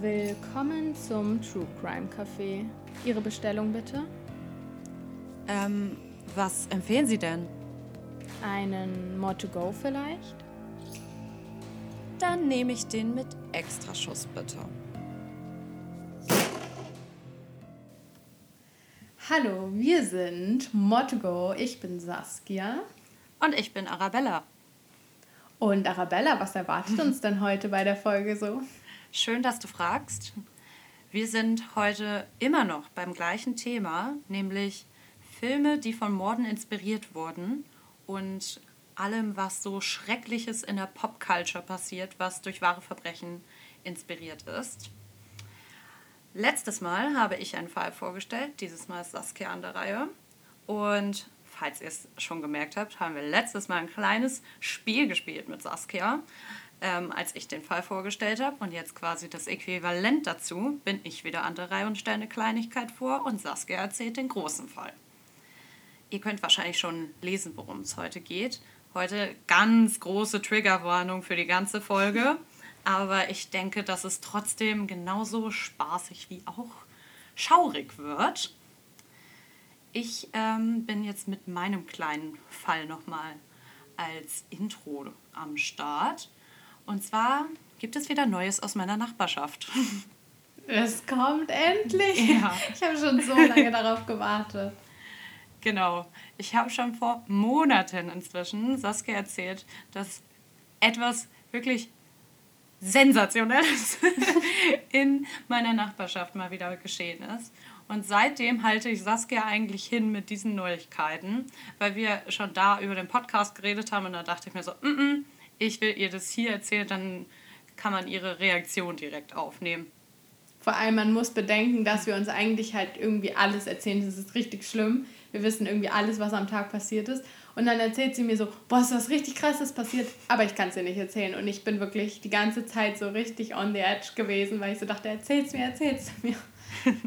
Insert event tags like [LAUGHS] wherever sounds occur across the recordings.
Willkommen zum True Crime Café. Ihre Bestellung bitte? Ähm, was empfehlen Sie denn? Einen More to Go vielleicht? Dann nehme ich den mit Extraschuss bitte. Hallo, wir sind More to Go. Ich bin Saskia. Und ich bin Arabella. Und Arabella, was erwartet uns denn heute bei der Folge so? Schön, dass du fragst. Wir sind heute immer noch beim gleichen Thema, nämlich Filme, die von Morden inspiriert wurden und allem, was so Schreckliches in der Popculture passiert, was durch wahre Verbrechen inspiriert ist. Letztes Mal habe ich einen Fall vorgestellt, dieses Mal ist Saskia an der Reihe. Und falls ihr es schon gemerkt habt, haben wir letztes Mal ein kleines Spiel gespielt mit Saskia ähm, als ich den Fall vorgestellt habe. Und jetzt quasi das Äquivalent dazu bin ich wieder an der Reihe und stelle eine Kleinigkeit vor und Saskia erzählt den großen Fall. Ihr könnt wahrscheinlich schon lesen, worum es heute geht. Heute ganz große Triggerwarnung für die ganze Folge. Aber ich denke, dass es trotzdem genauso spaßig wie auch schaurig wird. Ich ähm, bin jetzt mit meinem kleinen Fall nochmal als Intro am Start. Und zwar gibt es wieder Neues aus meiner Nachbarschaft. Es kommt endlich. [LAUGHS] Ja. Ich habe schon so lange darauf gewartet. Genau. Ich habe schon vor Monaten inzwischen Saskia erzählt, dass etwas wirklich Sensationelles [LAUGHS] in meiner Nachbarschaft mal wieder geschehen ist. Und seitdem halte ich Saskia eigentlich hin mit diesen Neuigkeiten, weil wir schon da über den Podcast geredet haben und da dachte ich mir so, mm -mm, ich will ihr das hier erzählen, dann kann man ihre Reaktion direkt aufnehmen. Vor allem, man muss bedenken, dass wir uns eigentlich halt irgendwie alles erzählen. Das ist richtig schlimm. Wir wissen irgendwie alles, was am Tag passiert ist. Und dann erzählt sie mir so, boah, ist was richtig krasses passiert, aber ich kann es dir nicht erzählen. Und ich bin wirklich die ganze Zeit so richtig on the edge gewesen, weil ich so dachte, erzähl's mir, erzähl's [LAUGHS] mir.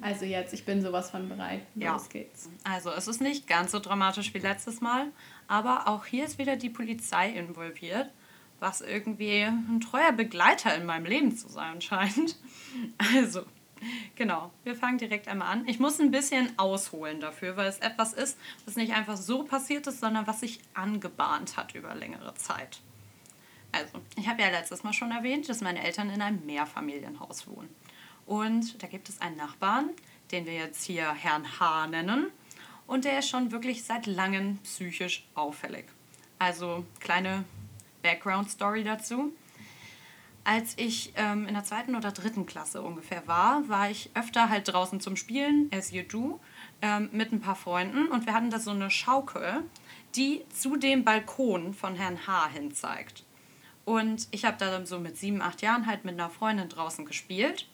Also jetzt, ich bin sowas von bereit. Ja. Los geht's. Also es ist nicht ganz so dramatisch wie letztes Mal, aber auch hier ist wieder die Polizei involviert was irgendwie ein treuer Begleiter in meinem Leben zu sein scheint. [LAUGHS] Also, genau, wir fangen direkt einmal an. Ich muss ein bisschen ausholen dafür, weil es etwas ist, was nicht einfach so passiert ist, sondern was sich angebahnt hat über längere Zeit. Also, ich habe ja letztes Mal schon erwähnt, dass meine Eltern in einem Mehrfamilienhaus wohnen. Und da gibt es einen Nachbarn, den wir jetzt hier Herrn H. nennen. Und der ist schon wirklich seit langem psychisch auffällig. Also kleine Background-Story dazu. Als ich ähm, in der zweiten oder dritten Klasse ungefähr war, war ich öfter halt draußen zum Spielen, as you do, ähm, mit ein paar Freunden. Und wir hatten da so eine Schaukel, die zu dem Balkon von Herrn H. hin zeigt. Und ich habe da dann so mit sieben, acht Jahren halt mit einer Freundin draußen gespielt.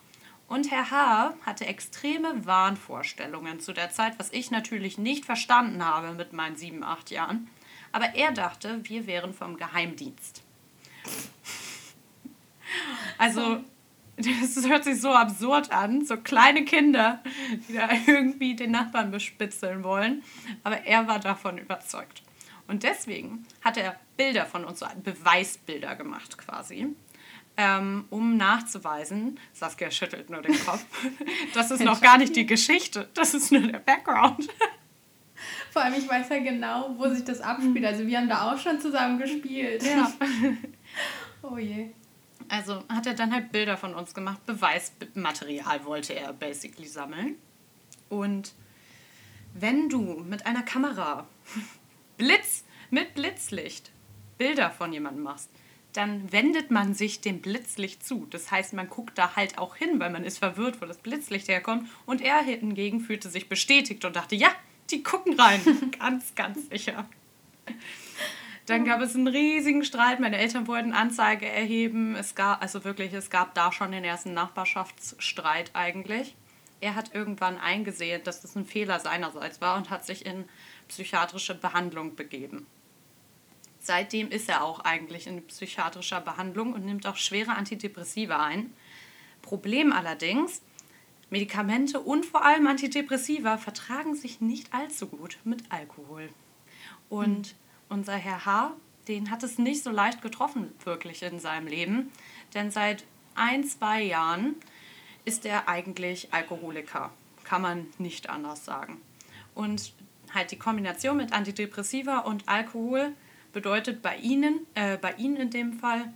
Und Herr H. hatte extreme Wahnvorstellungen zu der Zeit, was ich natürlich nicht verstanden habe mit meinen sieben, acht Jahren. Aber er dachte, wir wären vom Geheimdienst. Also, das hört sich so absurd an. So kleine Kinder, die da irgendwie den Nachbarn bespitzeln wollen. Aber er war davon überzeugt. Und deswegen hat er Bilder von uns, so Beweisbilder gemacht quasi, ähm, um nachzuweisen, Saskia schüttelt nur den Kopf, [LAUGHS] das ist noch gar nicht die Geschichte, das ist nur der Background. [LAUGHS] Vor allem, ich weiß ja genau, wo sich das abspielt. Also wir haben da auch schon zusammen gespielt. Ja. [LAUGHS] oh je. Also hat er dann halt Bilder von uns gemacht. Beweismaterial wollte er basically sammeln. Und wenn du mit einer Kamera [LAUGHS] Blitz mit Blitzlicht Bilder von jemandem machst, dann wendet man sich dem Blitzlicht zu. Das heißt, man guckt da halt auch hin, weil man ist verwirrt, wo das Blitzlicht herkommt. Und er hingegen fühlte sich bestätigt und dachte, ja, die gucken rein. [LAUGHS] ganz, ganz sicher. Dann gab es einen riesigen Streit. Meine Eltern wollten Anzeige erheben. Es gab, also wirklich, es gab da schon den ersten Nachbarschaftsstreit eigentlich. Er hat irgendwann eingesehen, dass das ein Fehler seinerseits war und hat sich in psychiatrische Behandlung begeben. Seitdem ist er auch eigentlich in psychiatrischer Behandlung und nimmt auch schwere Antidepressiva ein. Problem allerdings, Medikamente und vor allem Antidepressiva vertragen sich nicht allzu gut mit Alkohol. Und mhm. unser Herr H., den hat es nicht so leicht getroffen, wirklich in seinem Leben. Denn seit ein, zwei Jahren ist er eigentlich Alkoholiker. Kann man nicht anders sagen. Und halt die Kombination mit Antidepressiva und Alkohol bedeutet bei ihnen, äh, bei ihnen in dem Fall,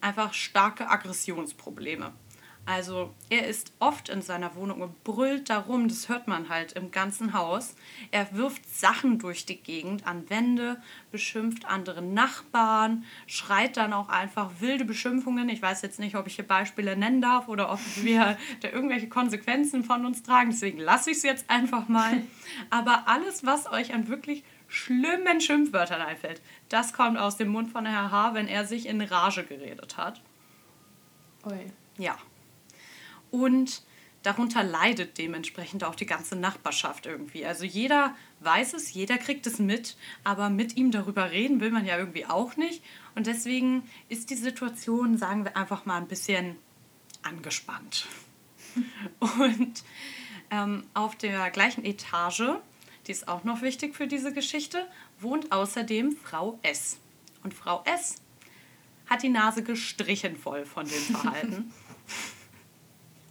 einfach starke Aggressionsprobleme. Also er ist oft in seiner Wohnung und brüllt darum, das hört man halt im ganzen Haus. Er wirft Sachen durch die Gegend an Wände, beschimpft andere Nachbarn, schreit dann auch einfach wilde Beschimpfungen. Ich weiß jetzt nicht, ob ich hier Beispiele nennen darf oder ob wir [LAUGHS] da irgendwelche Konsequenzen von uns tragen. Deswegen lasse ich es jetzt einfach mal. Aber alles, was euch an wirklich schlimmen Schimpfwörtern einfällt, das kommt aus dem Mund von Herr H., wenn er sich in Rage geredet hat. Ui. Ja. Und darunter leidet dementsprechend auch die ganze Nachbarschaft irgendwie. Also jeder weiß es, jeder kriegt es mit, aber mit ihm darüber reden will man ja irgendwie auch nicht. Und deswegen ist die Situation, sagen wir einfach mal, ein bisschen angespannt. [LAUGHS] Und ähm, auf der gleichen Etage, die ist auch noch wichtig für diese Geschichte, wohnt außerdem Frau S. Und Frau S hat die Nase gestrichen voll von dem [LAUGHS] Verhalten.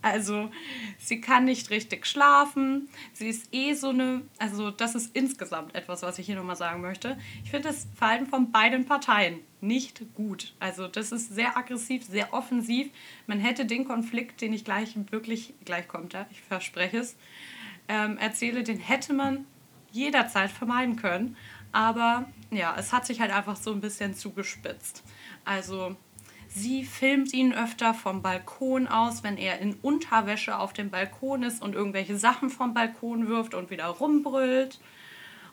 Also sie kann nicht richtig schlafen. Sie ist eh so eine, also das ist insgesamt etwas, was ich hier nochmal sagen möchte. Ich finde das Verhalten von beiden Parteien nicht gut. Also das ist sehr aggressiv, sehr offensiv. Man hätte den Konflikt, den ich gleich wirklich, gleich kommt er, ich verspreche es, ähm, erzähle, den hätte man jederzeit vermeiden können. Aber ja, es hat sich halt einfach so ein bisschen zugespitzt. Also Sie filmt ihn öfter vom Balkon aus, wenn er in Unterwäsche auf dem Balkon ist und irgendwelche Sachen vom Balkon wirft und wieder rumbrüllt.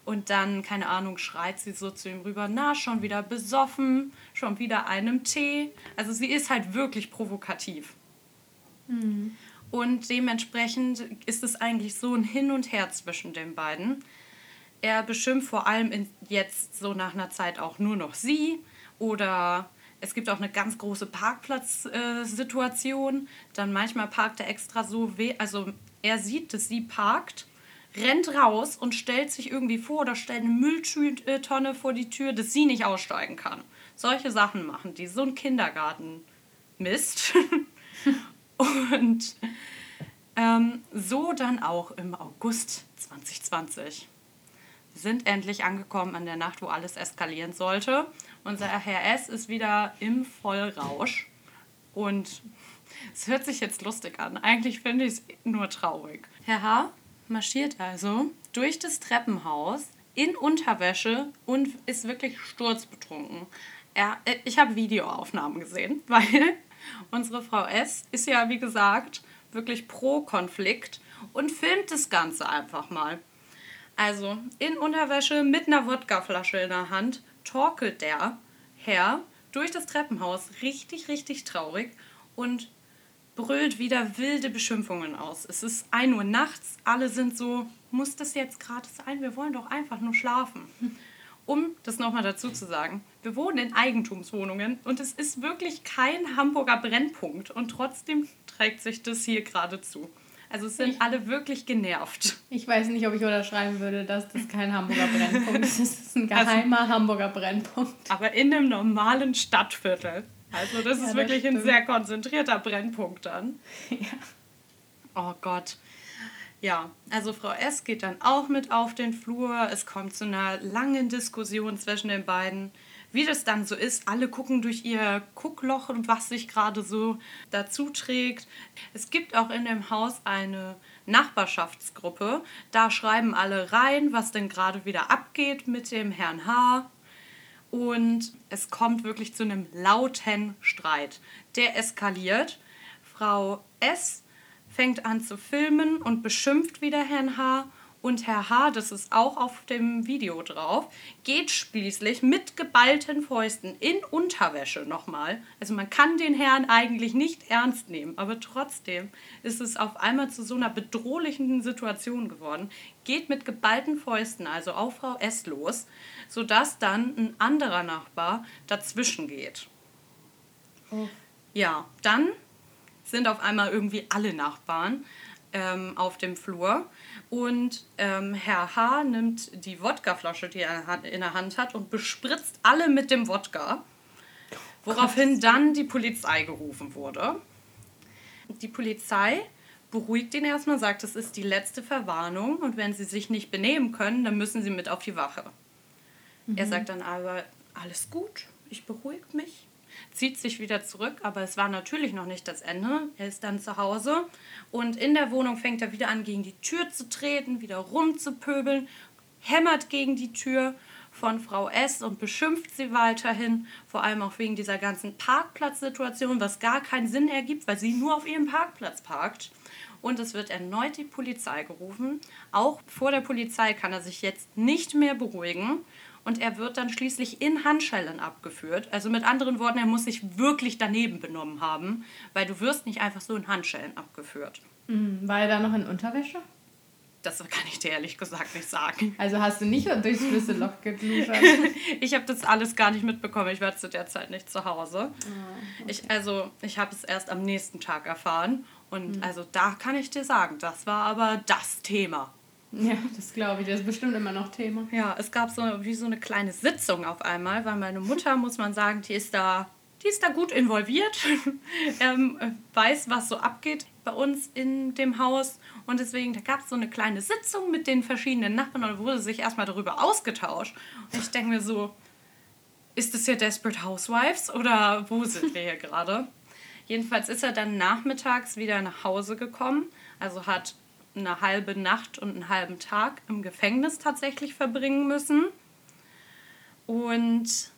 Und dann, keine Ahnung, schreit sie so zu ihm rüber, na, schon wieder besoffen, schon wieder einem Tee. Also sie ist halt wirklich provokativ. Mhm. Und dementsprechend ist es eigentlich so ein Hin und Her zwischen den beiden. Er beschimpft vor allem jetzt so nach einer Zeit auch nur noch sie oder es gibt auch eine ganz große Parkplatzsituation. Äh, Dann manchmal parkt er extra so, weh, also er sieht, dass sie parkt, rennt raus und stellt sich irgendwie vor oder stellt eine Mülltonne vor die Tür, dass sie nicht aussteigen kann. Solche Sachen machen die. So ein Kindergarten Mist. [LAUGHS] und ähm, so dann auch im August 2020. Wir sind endlich angekommen an der Nacht, wo alles eskalieren sollte. Unser Herr S. ist wieder im Vollrausch. Und es hört sich jetzt lustig an. Eigentlich finde ich es nur traurig. Herr H. marschiert also durch das Treppenhaus in Unterwäsche und ist wirklich sturzbetrunken. Er, äh, ich habe Videoaufnahmen gesehen, [LAUGHS] weil unsere Frau S. ist ja, wie gesagt, wirklich pro Konflikt und filmt das Ganze einfach mal. Also in Unterwäsche mit einer Wodkaflasche in der Hand torkelt der Herr durch das Treppenhaus, richtig, richtig traurig und brüllt wieder wilde Beschimpfungen aus. Es ist 1 Uhr nachts, alle sind so, muss das jetzt gerade sein? Wir wollen doch einfach nur schlafen. Um das nochmal dazu zu sagen, wir wohnen in Eigentumswohnungen und es ist wirklich kein Hamburger Brennpunkt und trotzdem trägt sich das hier gerade zu. Also es sind ich, alle wirklich genervt. Ich weiß nicht, ob ich unterschreiben würde, dass das kein Hamburger Brennpunkt ist. Das ist ein also geheimer also, Hamburger Brennpunkt. Aber in einem normalen Stadtviertel. Also das ja, ist wirklich das ein sehr konzentrierter Brennpunkt dann. Ja. Oh Gott. Ja, also Frau S. geht dann auch mit auf den Flur. Es kommt zu einer langen Diskussion zwischen den beiden wie das dann so ist. Alle gucken durch ihr Guckloch und was sich gerade so dazu trägt. Es gibt auch in dem Haus eine Nachbarschaftsgruppe. Da schreiben alle rein, was denn gerade wieder abgeht mit dem Herrn H. Und es kommt wirklich zu einem lauten Streit. Der eskaliert. Frau S fängt an zu filmen und beschimpft wieder Herrn H. Und Herr H., das ist auch auf dem Video drauf, geht schließlich mit geballten Fäusten in Unterwäsche nochmal. Also man kann den Herrn eigentlich nicht ernst nehmen, aber trotzdem ist es auf einmal zu so einer bedrohlichen Situation geworden. Geht mit geballten Fäusten, also auf Frau S. los, sodass dann ein anderer Nachbar dazwischen geht. Oh. Ja, dann sind auf einmal irgendwie alle Nachbarn ähm, auf dem Flur. Und ähm, Herr H. nimmt die Wodkaflasche, die er in der Hand hat, und bespritzt alle mit dem Wodka. Woraufhin dann die Polizei gerufen wurde. Die Polizei beruhigt ihn erstmal, sagt, es ist die letzte Verwarnung und wenn sie sich nicht benehmen können, dann müssen sie mit auf die Wache. Mhm. Er sagt dann aber, alles gut, ich beruhige mich, zieht sich wieder zurück, aber es war natürlich noch nicht das Ende. Er ist dann zu Hause und in der Wohnung fängt er wieder an, gegen die Tür zu treten, wieder rumzupöbeln, hämmert gegen die Tür von Frau S. und beschimpft sie weiterhin, vor allem auch wegen dieser ganzen Parkplatzsituation, was gar keinen Sinn ergibt, weil sie nur auf ihrem Parkplatz parkt. Und es wird erneut die Polizei gerufen. Auch vor der Polizei kann er sich jetzt nicht mehr beruhigen. Und er wird dann schließlich in Handschellen abgeführt. Also mit anderen Worten, er muss sich wirklich daneben benommen haben, weil du wirst nicht einfach so in Handschellen abgeführt. Mhm. War er da noch in Unterwäsche? Das kann ich dir ehrlich gesagt nicht sagen. Also hast du nicht durchs Schlüsselloch gegluschert? [LAUGHS] ich habe das alles gar nicht mitbekommen. Ich war zu der Zeit nicht zu Hause. Oh, okay. ich, also ich habe es erst am nächsten Tag erfahren. Und mhm. also da kann ich dir sagen, das war aber das Thema. [LAUGHS] Ja, das glaube ich. Das ist bestimmt immer noch Thema. Ja, es gab so wie so eine kleine Sitzung auf einmal, weil meine Mutter, muss man sagen, die ist da, die ist da gut involviert, [LAUGHS] ähm, weiß, was so abgeht bei uns in dem Haus. Und deswegen, da gab es so eine kleine Sitzung mit den verschiedenen Nachbarn und wurde sich erstmal darüber ausgetauscht. Und ich denke mir so, ist das hier Desperate Housewives oder wo sind wir hier gerade? Jedenfalls ist er dann nachmittags wieder nach Hause gekommen, also hat eine halbe Nacht und einen halben Tag im Gefängnis tatsächlich verbringen müssen. Und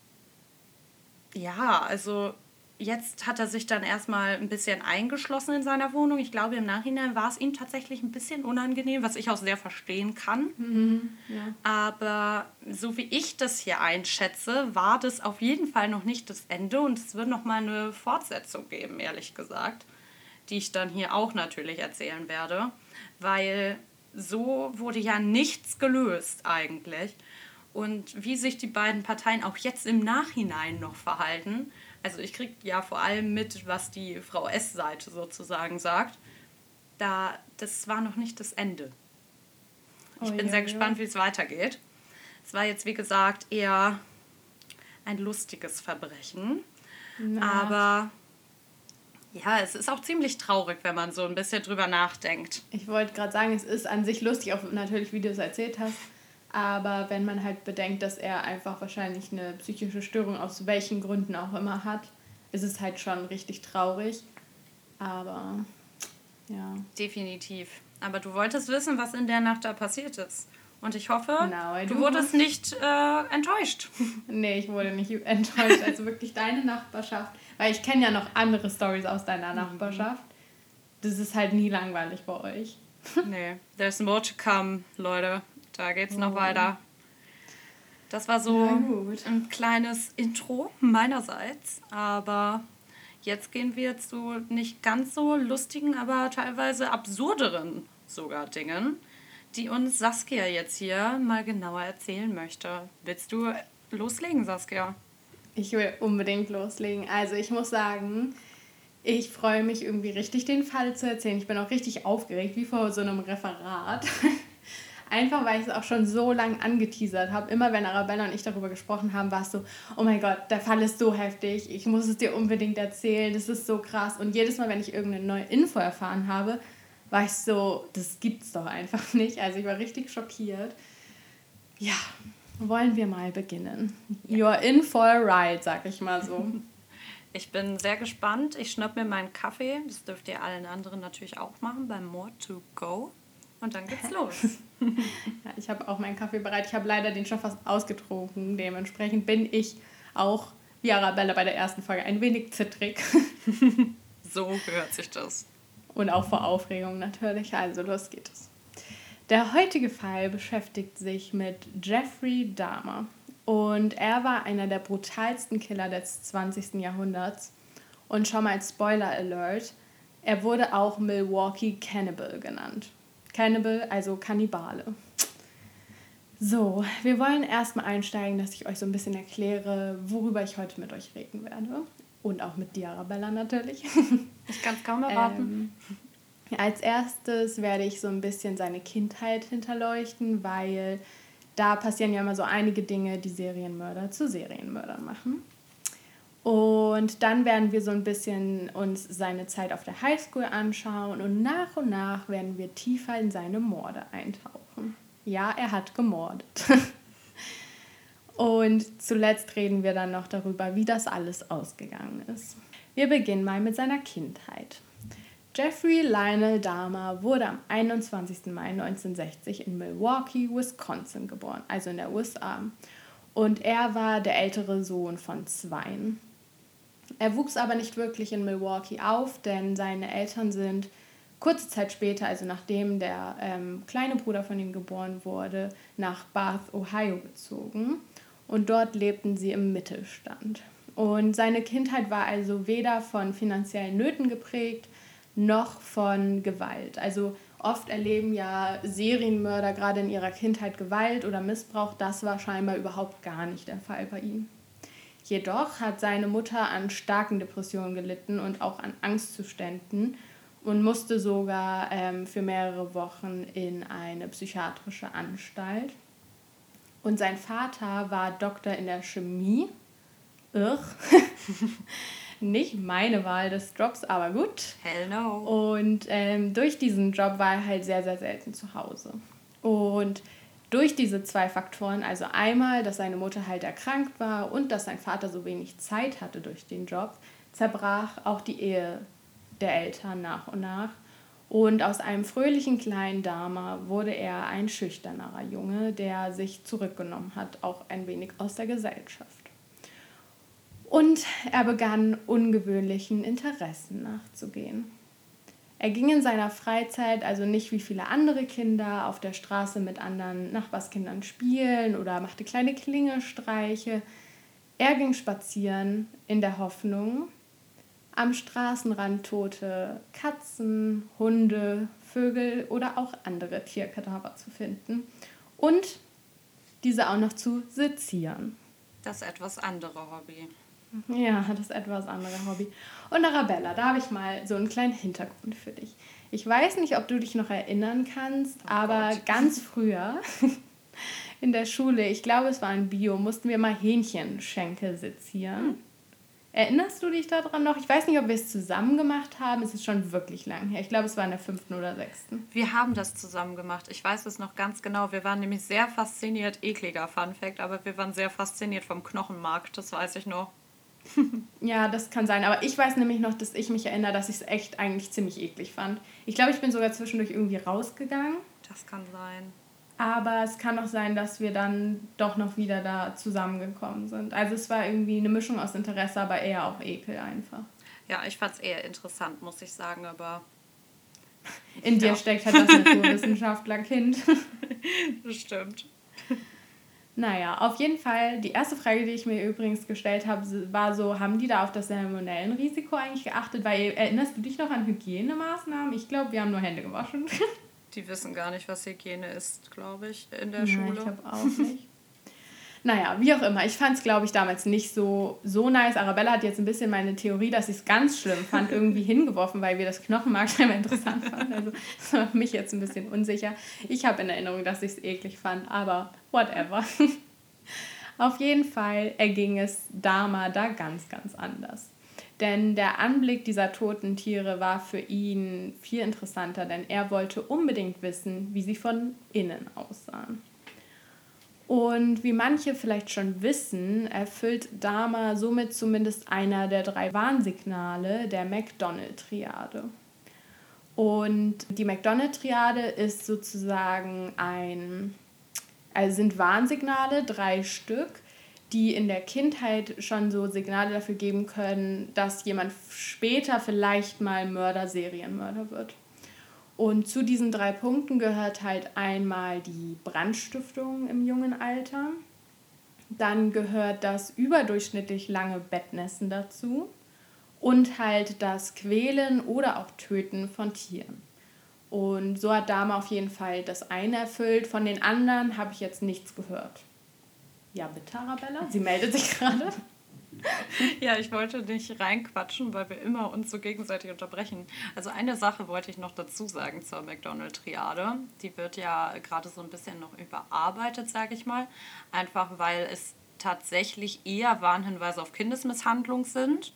ja, also jetzt hat er sich dann erstmal ein bisschen eingeschlossen in seiner Wohnung. Ich glaube, im Nachhinein war es ihm tatsächlich ein bisschen unangenehm, was ich auch sehr verstehen kann. Mhm, ja. Aber so wie ich das hier einschätze, war das auf jeden Fall noch nicht das Ende und es wird noch mal eine Fortsetzung geben, ehrlich gesagt, die ich dann hier auch natürlich erzählen werde, weil so wurde ja nichts gelöst eigentlich. Und wie sich die beiden Parteien auch jetzt im Nachhinein noch verhalten, also ich kriege ja vor allem mit, was die Frau S-Seite sozusagen sagt. Da, das war noch nicht das Ende. Ich oh, bin ja, sehr gespannt, ja. wie es weitergeht. Es war jetzt, wie gesagt, eher ein lustiges Verbrechen. Na. Aber ja, es ist auch ziemlich traurig, wenn man so ein bisschen drüber nachdenkt. Ich wollte gerade sagen, es ist an sich lustig, auch natürlich, wie du es erzählt hast. Aber wenn man halt bedenkt, dass er einfach wahrscheinlich eine psychische Störung aus welchen Gründen auch immer hat, ist es halt schon richtig traurig. Aber ja. Definitiv. Aber du wolltest wissen, was in der Nacht da passiert ist. Und ich hoffe, no, du wurdest nicht äh, enttäuscht. [LAUGHS] Nee, ich wurde nicht enttäuscht. Also wirklich deine Nachbarschaft. Weil ich kenne ja noch andere Stories aus deiner mhm. Nachbarschaft. Das ist halt nie langweilig bei euch. [LAUGHS] Nee, there's more to come, Leute. Da geht's noch oh. weiter. Das war so ein kleines Intro meinerseits, aber jetzt gehen wir zu nicht ganz so lustigen, aber teilweise absurderen sogar Dingen, die uns Saskia jetzt hier mal genauer erzählen möchte. Willst du loslegen, Saskia? Ich will unbedingt loslegen. Also ich muss sagen, ich freue mich irgendwie richtig, den Fall zu erzählen. Ich bin auch richtig aufgeregt, wie vor so einem Referat. [LAUGHS] Einfach weil ich es auch schon so lange angeteasert habe. Immer wenn Arabella und ich darüber gesprochen haben, war es so, oh mein Gott, der Fall ist so heftig, ich muss es dir unbedingt erzählen, das ist so krass. Und jedes Mal, wenn ich irgendeine neue Info erfahren habe, war ich so, das gibt's doch einfach [LAUGHS] nicht. Also ich war richtig schockiert. Ja, wollen wir mal beginnen. You're in for a ride, sag ich mal so. [LAUGHS] Ich bin sehr gespannt. Ich schnapp mir meinen Kaffee. Das dürft ihr allen anderen natürlich auch machen beim More to Go. Und dann geht's los. [LAUGHS] ja, ich habe auch meinen Kaffee bereit. Ich habe leider den schon fast ausgetrunken. Dementsprechend bin ich auch, wie Arabella bei der ersten Folge, ein wenig zittrig. so hört sich das. Und auch vor Aufregung natürlich. Also los geht es. Der heutige Fall beschäftigt sich mit Jeffrey Dahmer. Und er war einer der brutalsten Killer des 20. Jahrhunderts. Und schon mal als Spoiler Alert, er wurde auch Milwaukee Cannibal genannt. Cannibal, also Kannibale. So, wir wollen erstmal einsteigen, dass ich euch so ein bisschen erkläre, worüber ich heute mit euch reden werde. Und auch mit dir, Arabella, natürlich. [LAUGHS] Ich kann es kaum erwarten. Ähm, als erstes werde ich so ein bisschen seine Kindheit hinterleuchten, weil da passieren ja immer so einige Dinge, die Serienmörder zu Serienmördern machen. Und dann werden wir so ein bisschen uns seine Zeit auf der Highschool anschauen und nach und nach werden wir tiefer in seine Morde eintauchen. Ja, er hat gemordet. [LAUGHS] und zuletzt reden wir dann noch darüber, wie das alles ausgegangen ist. Wir beginnen mal mit seiner Kindheit. Jeffrey Lionel Dahmer wurde am 21. Mai 1960 in Milwaukee, Wisconsin geboren, also in der USA. Und er war der ältere Sohn von zweien. Er wuchs aber nicht wirklich in Milwaukee auf, denn seine Eltern sind kurze Zeit später, also nachdem der ähm, kleine Bruder von ihm geboren wurde, nach Bath, Ohio gezogen. Und dort lebten sie im Mittelstand. Und seine Kindheit war also weder von finanziellen Nöten geprägt, noch von Gewalt. Also oft erleben ja Serienmörder gerade in ihrer Kindheit Gewalt oder Missbrauch. Das war scheinbar überhaupt gar nicht der Fall bei ihm. Jedoch hat seine Mutter an starken Depressionen gelitten und auch an Angstzuständen und musste sogar ähm, für mehrere Wochen in eine psychiatrische Anstalt. Und sein Vater war Doktor in der Chemie. Irr. [LAUGHS] Nicht meine Wahl des Jobs, aber gut. Hell no. Und ähm, durch diesen Job war er halt sehr, sehr selten zu Hause. Und durch diese zwei Faktoren, also einmal, dass seine Mutter halt erkrankt war und dass sein Vater so wenig Zeit hatte durch den Job, zerbrach auch die Ehe der Eltern nach und nach. Und aus einem fröhlichen kleinen Dama wurde er ein schüchternerer Junge, der sich zurückgenommen hat, auch ein wenig aus der Gesellschaft. Und er begann ungewöhnlichen Interessen nachzugehen. Er ging in seiner Freizeit also nicht wie viele andere Kinder auf der Straße mit anderen Nachbarskindern spielen oder machte kleine Klingelstreiche. Er ging spazieren in der Hoffnung, am Straßenrand tote Katzen, Hunde, Vögel oder auch andere Tierkadaver zu finden und diese auch noch zu sezieren. Das etwas andere Hobby. Ja, das etwas andere Hobby. Und Arabella, da habe ich mal so einen kleinen Hintergrund für dich. Ich weiß nicht, ob du dich noch erinnern kannst, oh aber Gott. [LAUGHS] ganz früher [LAUGHS] in der Schule, ich glaube, es war ein Bio, mussten wir mal Hähnchenschenkel sezieren. Hm. Erinnerst du dich daran noch? Ich weiß nicht, ob wir es zusammen gemacht haben. Es ist schon wirklich lang her. Ich glaube, es war in der fünften oder sechsten. Wir haben das zusammen gemacht. Ich weiß es noch ganz genau. Wir waren nämlich sehr fasziniert, ekliger Fun Fact, aber wir waren sehr fasziniert vom Knochenmark. Das weiß ich noch. [LAUGHS] ja, das kann sein. Aber ich weiß nämlich noch, dass ich mich erinnere, dass ich es echt eigentlich ziemlich eklig fand. Ich glaube, ich bin sogar zwischendurch irgendwie rausgegangen. Das kann sein. Aber es kann auch sein, dass wir dann doch noch wieder da zusammengekommen sind. Also es war irgendwie eine Mischung aus Interesse, aber eher auch Ekel einfach. Ja, ich fand es eher interessant, muss ich sagen, aber. In dir ja. steckt halt das Naturwissenschaftler-Kind. [LAUGHS] das stimmt. Naja, auf jeden Fall, die erste Frage, die ich mir übrigens gestellt habe, war so, haben die da auf das Salmonellenrisiko eigentlich geachtet? Weil erinnerst du dich noch an Hygienemaßnahmen? Ich glaube, wir haben nur Hände gewaschen. [LAUGHS] Die wissen gar nicht, was Hygiene ist, glaube ich, in der Nein, Schule. Ich glaube auch nicht. Naja, wie auch immer. Ich fand es, glaube ich, damals nicht so, so nice. Arabella hat jetzt ein bisschen meine Theorie, dass ich es ganz schlimm fand, irgendwie [LAUGHS] hingeworfen, weil wir das Knochenmark scheinbar interessant fanden. Also das war mich jetzt ein bisschen unsicher. Ich habe in Erinnerung, dass ich es eklig fand, aber whatever. [LAUGHS] Auf jeden Fall erging es Dama da ganz, ganz anders. Denn der Anblick dieser toten Tiere war für ihn viel interessanter, denn er wollte unbedingt wissen, wie sie von innen aussahen. Und wie manche vielleicht schon wissen, erfüllt Dama somit zumindest einer der drei Warnsignale der McDonald-Triade. Und die McDonald-Triade ist sozusagen ein, also sind Warnsignale, drei Stück, die in der Kindheit schon so Signale dafür geben können, dass jemand später vielleicht mal Mörder, Serienmörder wird. Und zu diesen drei Punkten gehört halt einmal die Brandstiftung im jungen Alter. Dann gehört das überdurchschnittlich lange Bettnässen dazu. Und halt das Quälen oder auch Töten von Tieren. Und so hat Dame auf jeden Fall das eine erfüllt. Von den anderen habe ich jetzt nichts gehört. Ja, bitte, Arabella. Sie meldet sich gerade. ja, ich wollte nicht reinquatschen, weil wir immer uns so gegenseitig unterbrechen. Also eine Sache wollte ich noch dazu sagen zur McDonald-Triade. Die wird ja gerade so ein bisschen noch überarbeitet, sage ich mal. Einfach weil es tatsächlich eher Warnhinweise auf Kindesmisshandlung sind.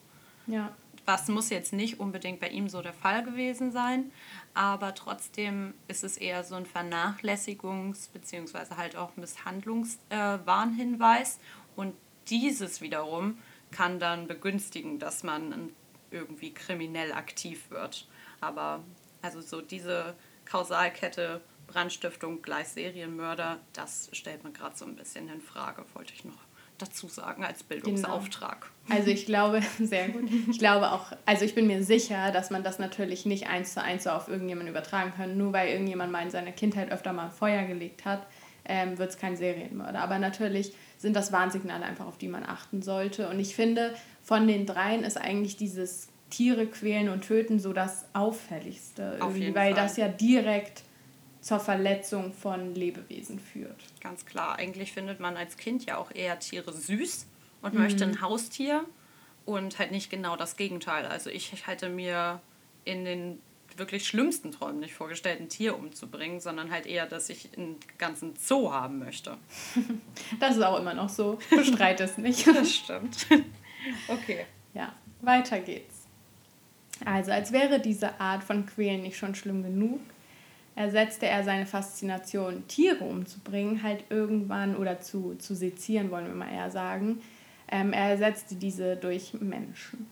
Ja. Was muss jetzt nicht unbedingt bei ihm so der Fall gewesen sein, aber trotzdem ist es eher so ein Vernachlässigungs- bzw. halt auch Misshandlungswarnhinweis. Äh, und dieses wiederum kann dann begünstigen, dass man irgendwie kriminell aktiv wird. Aber also so diese Kausalkette Brandstiftung gleich Serienmörder, das stellt man gerade so ein bisschen in Frage, wollte ich noch dazu sagen als Bildungsauftrag. Genau. Also ich glaube, [LAUGHS] sehr gut. Ich glaube auch, also ich bin mir sicher, dass man das natürlich nicht eins zu eins so auf irgendjemanden übertragen kann. Nur weil irgendjemand mal in seiner Kindheit öfter mal Feuer gelegt hat, ähm, wird es kein Serienmörder. Aber natürlich sind das Warnsignale einfach, auf die man achten sollte. Und ich finde, von den dreien ist eigentlich dieses Tiere quälen und töten so das auffälligste. Irgendwie, weil Fall. das ja direkt zur Verletzung von Lebewesen führt. Ganz klar. Eigentlich findet man als Kind ja auch eher Tiere süß und mhm. möchte ein Haustier und halt nicht genau das Gegenteil. Also ich hätte mir in den wirklich schlimmsten Träumen nicht vorgestellt, ein Tier umzubringen, sondern halt eher, dass ich einen ganzen Zoo haben möchte. [LAUGHS] Das ist auch immer noch so. [LAUGHS] Bestreite es nicht. Das stimmt. [LAUGHS] Okay. Ja, weiter geht's. Also, als wäre diese Art von Quälen nicht schon schlimm genug, ersetzte er seine Faszination, Tiere umzubringen, halt irgendwann oder zu, zu sezieren, wollen wir mal eher sagen. Ähm, er ersetzte diese durch Menschen.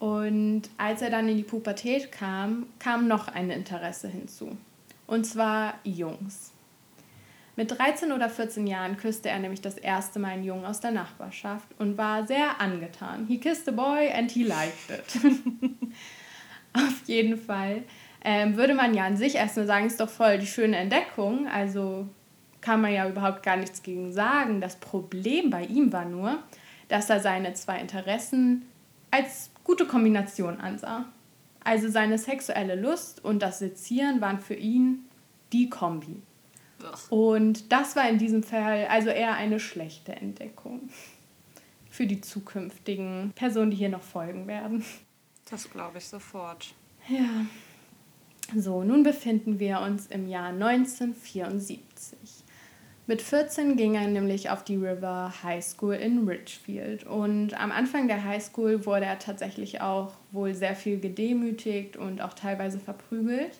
Und als er dann in die Pubertät kam, kam noch ein Interesse hinzu. Und zwar Jungs. Mit 13 oder 14 Jahren küsste er nämlich das erste Mal einen Jungen aus der Nachbarschaft und war sehr angetan. He kissed a boy and he liked it. [LAUGHS] Auf jeden Fall ähm, würde man ja an sich erstmal sagen, ist doch voll die schöne Entdeckung. Also kann man ja überhaupt gar nichts gegen sagen. Das Problem bei ihm war nur, dass er seine zwei Interessen als gute Kombination ansah. Also seine sexuelle Lust und das Sezieren waren für ihn die Kombi. Und das war in diesem Fall also eher eine schlechte Entdeckung für die zukünftigen Personen, die hier noch folgen werden. Das glaube ich sofort. Ja. So, nun befinden wir uns im Jahr 1974. Mit 14 ging er nämlich auf die River High School in Richfield. Und am Anfang der High School wurde er tatsächlich auch wohl sehr viel gedemütigt und auch teilweise verprügelt.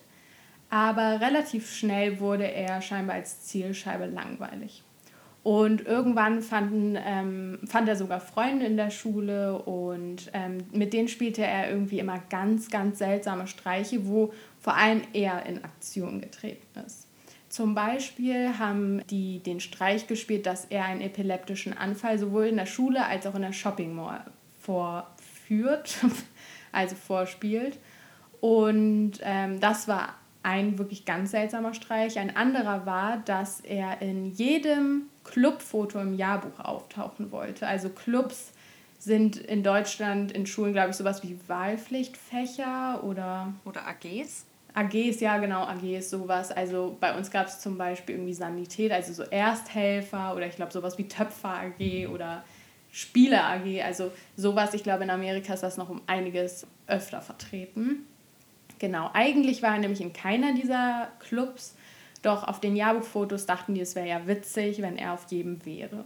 Aber relativ schnell wurde er scheinbar als Zielscheibe langweilig. Und irgendwann fanden, ähm, fand er sogar Freunde in der Schule und ähm, mit denen spielte er irgendwie immer ganz, ganz seltsame Streiche, wo vor allem er in Aktion getreten ist. Zum Beispiel haben die den Streich gespielt, dass er einen epileptischen Anfall sowohl in der Schule als auch in der Shopping Mall vorführt, [LAUGHS] also vorspielt. Und ähm, das war ein wirklich ganz seltsamer Streich. Ein anderer war, dass er in jedem Clubfoto im Jahrbuch auftauchen wollte. Also Clubs sind in Deutschland in Schulen, glaube ich, sowas wie Wahlpflichtfächer oder. Oder AGs? AGs, ja, genau, AGs, sowas. Also bei uns gab es zum Beispiel irgendwie Sanität, also so Ersthelfer oder ich glaube sowas wie Töpfer AG oder Spieler AG. Also sowas, ich glaube, in Amerika ist das noch um einiges öfter vertreten. Genau, eigentlich war er nämlich in keiner dieser Clubs, doch auf den Jahrbuchfotos dachten die, es wäre ja witzig, wenn er auf jedem wäre.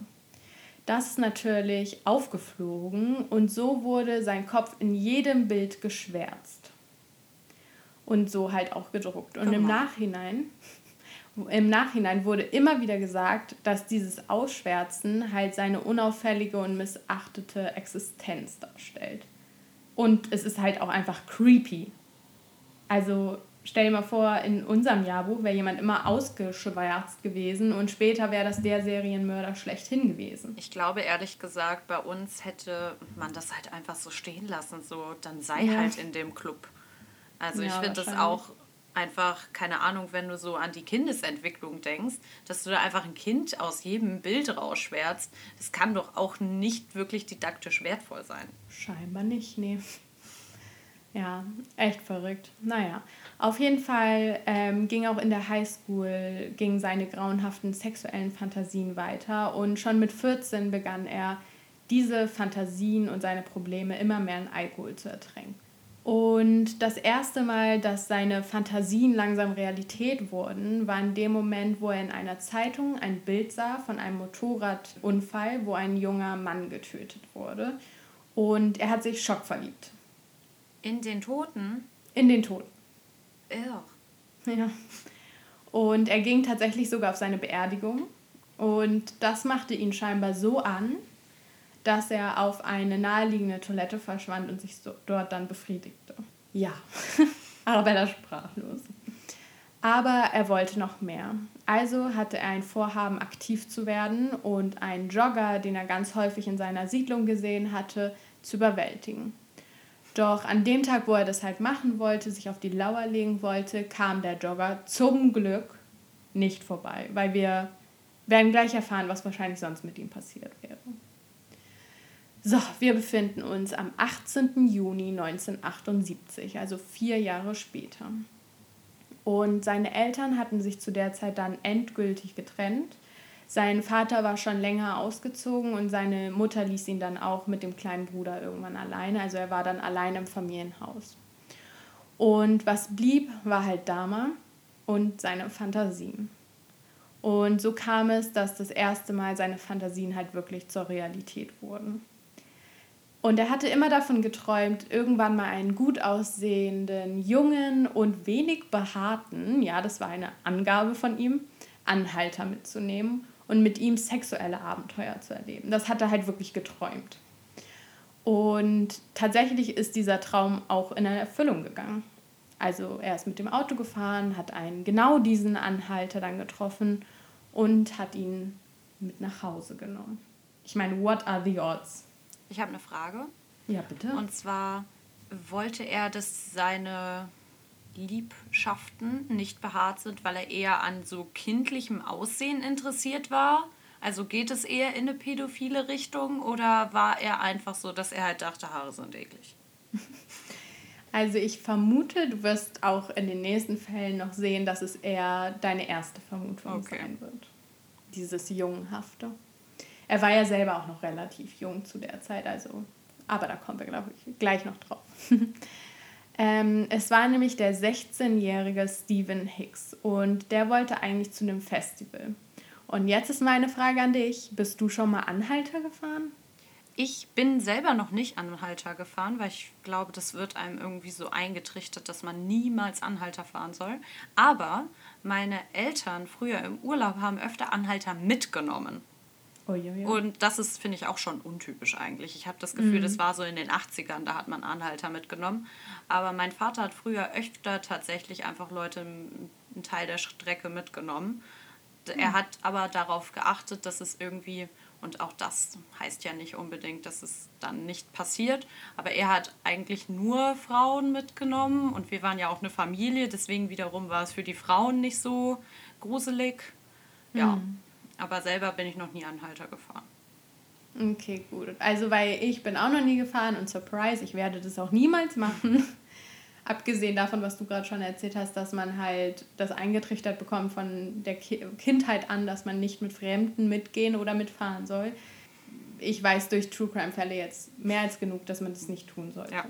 Das ist natürlich aufgeflogen und so wurde sein Kopf in jedem Bild geschwärzt. Und so halt auch gedruckt. Und im Nachhinein, im Nachhinein wurde immer wieder gesagt, dass dieses Ausschwärzen halt seine unauffällige und missachtete Existenz darstellt. Und es ist halt auch einfach creepy, also stell dir mal vor, in unserem Jahrbuch wäre jemand immer ausgeschwärzt gewesen und später wäre das der Serienmörder schlechthin gewesen. Ich glaube ehrlich gesagt, bei uns hätte man das halt einfach so stehen lassen, so dann sei ja. halt in dem Club. Also ja, ich finde das auch einfach, keine Ahnung, wenn du so an die Kindesentwicklung denkst, dass du da einfach ein Kind aus jedem Bild rausschwärzt, das kann doch auch nicht wirklich didaktisch wertvoll sein. Scheinbar nicht, nee. Ja, echt verrückt. Naja, auf jeden Fall ähm, ging auch in der Highschool ging seine grauenhaften sexuellen Fantasien weiter und schon mit 14 begann er diese Fantasien und seine Probleme immer mehr in Alkohol zu ertränken. Und das erste Mal, dass seine Fantasien langsam Realität wurden, war in dem Moment, wo er in einer Zeitung ein Bild sah von einem Motorradunfall, wo ein junger Mann getötet wurde. Und er hat sich schockverliebt. In den Toten? In den Toten. Irr. Ja. Und er ging tatsächlich sogar auf seine Beerdigung. Und das machte ihn scheinbar so an, dass er auf eine naheliegende Toilette verschwand und sich so dort dann befriedigte. Ja, [LAUGHS] Arabella sprachlos. Aber er wollte noch mehr. Also hatte er ein Vorhaben, aktiv zu werden und einen Jogger, den er ganz häufig in seiner Siedlung gesehen hatte, zu überwältigen. Doch an dem Tag, wo er das halt machen wollte, sich auf die Lauer legen wollte, kam der Jogger zum Glück nicht vorbei, weil wir werden gleich erfahren, was wahrscheinlich sonst mit ihm passiert wäre. So, wir befinden uns am 18. Juni 1978, also vier Jahre später. Und seine Eltern hatten sich zu der Zeit dann endgültig getrennt. Sein Vater war schon länger ausgezogen und seine Mutter ließ ihn dann auch mit dem kleinen Bruder irgendwann alleine. Also er war dann allein im Familienhaus. Und was blieb, war halt Dama und seine Fantasien. Und so kam es, dass das erste Mal seine Fantasien halt wirklich zur Realität wurden. Und er hatte immer davon geträumt, irgendwann mal einen gut aussehenden, jungen und wenig behaarten, ja, das war eine Angabe von ihm, Anhalter mitzunehmen und mit ihm sexuelle Abenteuer zu erleben. Das hat er halt wirklich geträumt. Und tatsächlich ist dieser Traum auch in Erfüllung gegangen. Also er ist mit dem Auto gefahren, hat einen genau diesen Anhalter dann getroffen und hat ihn mit nach Hause genommen. Ich meine, what are the odds? Ich habe eine Frage. Ja, bitte. Und zwar wollte er, dass seine Liebschaften nicht behaart sind, weil er eher an so kindlichem Aussehen interessiert war? Also geht es eher in eine pädophile Richtung oder war er einfach so, dass er halt dachte, Haare sind eklig? [LAUGHS] Also ich vermute, du wirst auch in den nächsten Fällen noch sehen, dass es eher deine erste Vermutung okay. sein wird. Dieses Jungenhafte. Er war ja selber auch noch relativ jung zu der Zeit, also, aber da kommen wir, glaube ich, gleich noch drauf. [LAUGHS] ähm, es war nämlich der 16-jährige Stephen Hicks und der wollte eigentlich zu einem Festival. Und jetzt ist meine Frage an dich: Bist du schon mal Anhalter gefahren? Ich bin selber noch nicht Anhalter gefahren, weil ich glaube, das wird einem irgendwie so eingetrichtert, dass man niemals Anhalter fahren soll. Aber meine Eltern früher im Urlaub haben öfter Anhalter mitgenommen. Oh, ja, ja. Und das ist, finde ich, auch schon untypisch eigentlich. Ich habe das Gefühl, mhm. das war so in den 80ern, da hat man Anhalter mitgenommen. Aber mein Vater hat früher öfter tatsächlich einfach Leute einen Teil der Strecke mitgenommen. Mhm. Er hat aber darauf geachtet, dass es irgendwie, und auch das heißt ja nicht unbedingt, dass es dann nicht passiert, aber er hat eigentlich nur Frauen mitgenommen und wir waren ja auch eine Familie, deswegen wiederum war es für die Frauen nicht so gruselig. Ja. Mhm. Aber selber bin ich noch nie Anhalter gefahren. Okay, gut. Also, weil ich bin auch noch nie gefahren und surprise, ich werde das auch niemals machen. [LAUGHS] Abgesehen davon, was du gerade schon erzählt hast, dass man halt das eingetrichtert bekommt von der Ki Kindheit an, dass man nicht mit Fremden mitgehen oder mitfahren soll. Ich weiß durch True Crime Fälle jetzt mehr als genug, dass man das nicht tun sollte. Ja.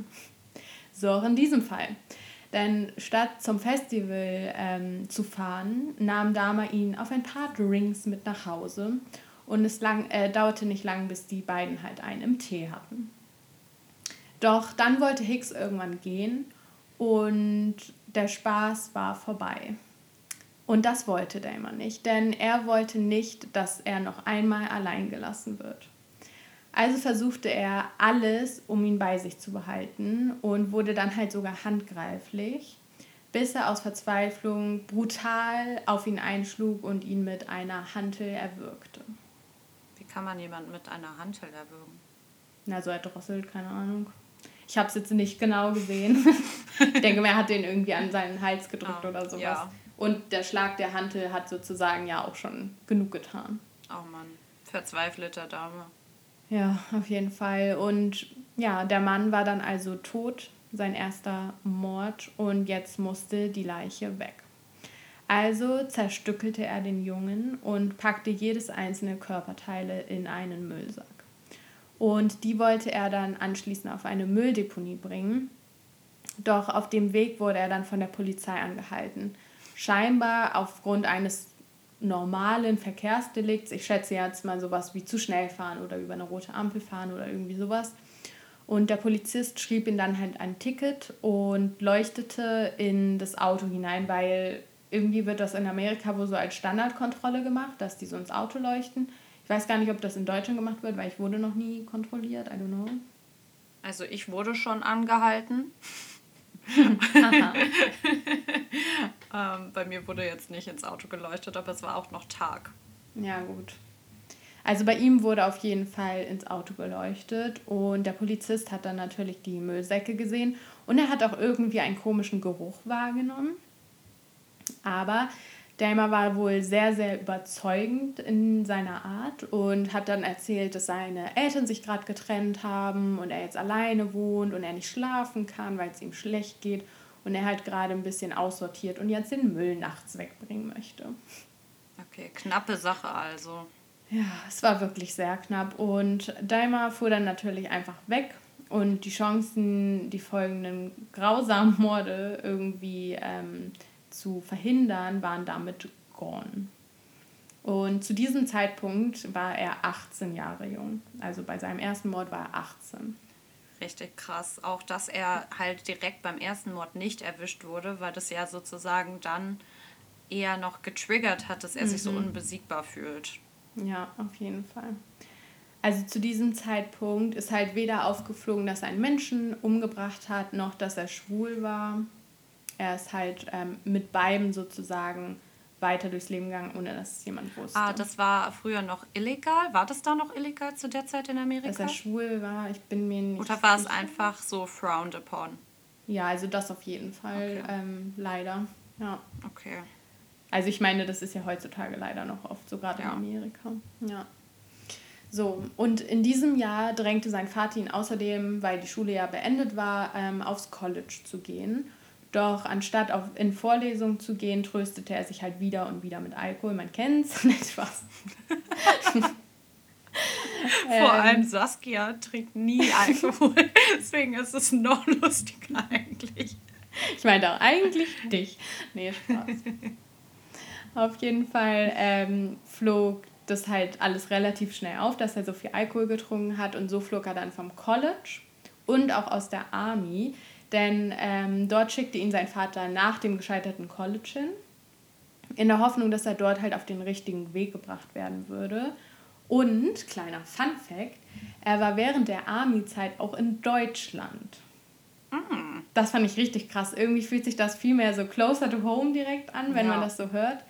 So, auch in diesem Fall. Denn statt zum Festival ähm, zu fahren, nahm Dama ihn auf ein paar Drinks mit nach Hause. Und es lang, äh, dauerte nicht lang, bis die beiden halt einen im Tee hatten. Doch dann wollte Hicks irgendwann gehen und der Spaß war vorbei. Und das wollte Damon nicht, denn er wollte nicht, dass er noch einmal allein gelassen wird. Also versuchte er alles, um ihn bei sich zu behalten und wurde dann halt sogar handgreiflich, bis er aus Verzweiflung brutal auf ihn einschlug und ihn mit einer Hantel erwürgte. Wie kann man jemanden mit einer Hantel erwürgen? Na, so erdrosselt, keine Ahnung. Ich habe es jetzt nicht genau gesehen. [LAUGHS] ich denke, er hat den irgendwie an seinen Hals gedrückt oh, oder sowas. Ja. Und der Schlag der Hantel hat sozusagen ja auch schon genug getan. Oh Mann, verzweifelte Dame. Ja, auf jeden Fall. Und ja, der Mann war dann also tot, sein erster Mord, und jetzt musste die Leiche weg. Also zerstückelte er den Jungen und packte jedes einzelne Körperteile in einen Müllsack. Und die wollte er dann anschließend auf eine Mülldeponie bringen. Doch auf dem Weg wurde er dann von der Polizei angehalten. Scheinbar aufgrund eines normalen Verkehrsdelikts. Ich schätze jetzt mal sowas wie zu schnell fahren oder über eine rote Ampel fahren oder irgendwie sowas. Und der Polizist schrieb ihm dann halt ein Ticket und leuchtete in das Auto hinein, weil irgendwie wird das in Amerika wohl so als Standardkontrolle gemacht, dass die so ins Auto leuchten. Ich weiß gar nicht, ob das in Deutschland gemacht wird, weil ich wurde noch nie kontrolliert. I don't know. Also ich wurde schon angehalten. [LAUGHS] [LAUGHS] [LAUGHS] ähm, bei mir wurde jetzt nicht ins Auto geleuchtet, aber es war auch noch Tag. Ja, gut. Also bei ihm wurde auf jeden Fall ins Auto geleuchtet und der Polizist hat dann natürlich die Müllsäcke gesehen und er hat auch irgendwie einen komischen Geruch wahrgenommen. Aber Dahmer war wohl sehr, sehr überzeugend in seiner Art und hat dann erzählt, dass seine Eltern sich gerade getrennt haben und er jetzt alleine wohnt und er nicht schlafen kann, weil es ihm schlecht geht und er halt gerade ein bisschen aussortiert und jetzt den Müll nachts wegbringen möchte. Okay, knappe Sache also. Ja, es war wirklich sehr knapp und Daimer fuhr dann natürlich einfach weg und die Chancen, die folgenden grausamen Morde irgendwie ähm, zu verhindern, waren damit gone. Und zu diesem Zeitpunkt war er 18 Jahre jung. Also bei seinem ersten Mord war er 18. Richtig krass. Auch, dass er halt direkt beim ersten Mord nicht erwischt wurde, weil das ja sozusagen dann eher noch getriggert hat, dass er mhm. sich so mhm. unbesiegbar fühlt. Ja, auf jeden Fall. Also zu diesem Zeitpunkt ist halt weder aufgeflogen, dass er einen Menschen umgebracht hat, noch dass er schwul war er ist halt ähm, mit beiden sozusagen weiter durchs Leben gegangen, ohne dass es jemand wusste. Ah, das war früher noch illegal? War das da noch illegal zu der Zeit in Amerika? Dass er schwul war, ich bin mir nicht Oder war es einfach so frowned upon? Ja, also das auf jeden Fall, okay. ähm, leider. Ja. Okay. Also ich meine, das ist ja heutzutage leider noch oft so, gerade ja. in Amerika. Ja. So, und in diesem Jahr drängte sein Vater ihn außerdem, weil die Schule ja beendet war, ähm, aufs College zu gehen. Doch anstatt auf, in Vorlesungen zu gehen, tröstete er sich halt wieder und wieder mit Alkohol. Man kennt's, [LAUGHS] nicht Spaß. [LAUGHS] Vor ähm, allem Saskia trinkt nie [LAUGHS] Alkohol. Deswegen ist es noch lustiger eigentlich. Ich meinte auch eigentlich dich. Nee, Spaß. Auf jeden Fall ähm, flog das halt alles relativ schnell auf, dass er so viel Alkohol getrunken hat. Und so flog er dann vom College und auch aus der Army denn ähm, dort schickte ihn sein Vater nach dem gescheiterten College hin, in der Hoffnung, dass er dort halt auf den richtigen Weg gebracht werden würde. Und, kleiner Fun Fact, er war während der Army-Zeit auch in Deutschland. Mm. Das fand ich richtig krass. Irgendwie fühlt sich das viel mehr so closer to home direkt an, wenn ja. man das so hört.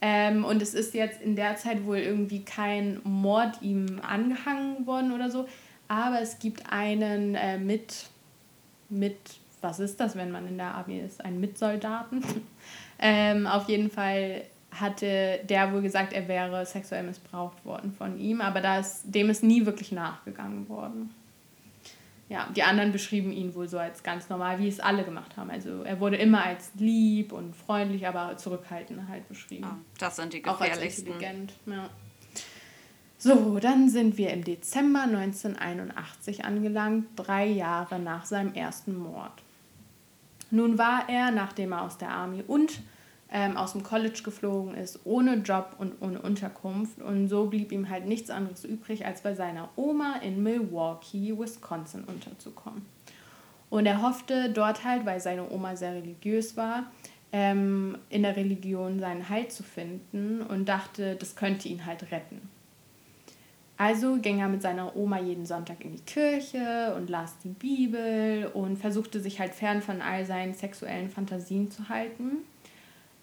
Ähm, und es ist jetzt in der Zeit wohl irgendwie kein Mord ihm angehangen worden oder so. Aber es gibt einen äh, mit mit, was ist das, wenn man in der Armee ist? Ein Mitsoldaten. [LAUGHS] ähm, auf jeden Fall hatte der wohl gesagt, er wäre sexuell missbraucht worden von ihm, aber da ist, dem ist nie wirklich nachgegangen worden. Ja, die anderen beschrieben ihn wohl so als ganz normal, wie es alle gemacht haben. Also er wurde immer als lieb und freundlich, aber zurückhaltend halt beschrieben. Ah, das sind die gefährlichsten. Auch als intelligent, ja. So, dann sind wir im Dezember 1981 angelangt, drei Jahre nach seinem ersten Mord. Nun war er, nachdem er aus der Army und ähm, aus dem College geflogen ist, ohne Job und ohne Unterkunft. Und so blieb ihm halt nichts anderes übrig, als bei seiner Oma in Milwaukee, Wisconsin unterzukommen. Und er hoffte dort halt, weil seine Oma sehr religiös war, ähm, in der Religion seinen Halt zu finden und dachte, das könnte ihn halt retten. Also ging er mit seiner Oma jeden Sonntag in die Kirche und las die Bibel und versuchte sich halt fern von all seinen sexuellen Fantasien zu halten.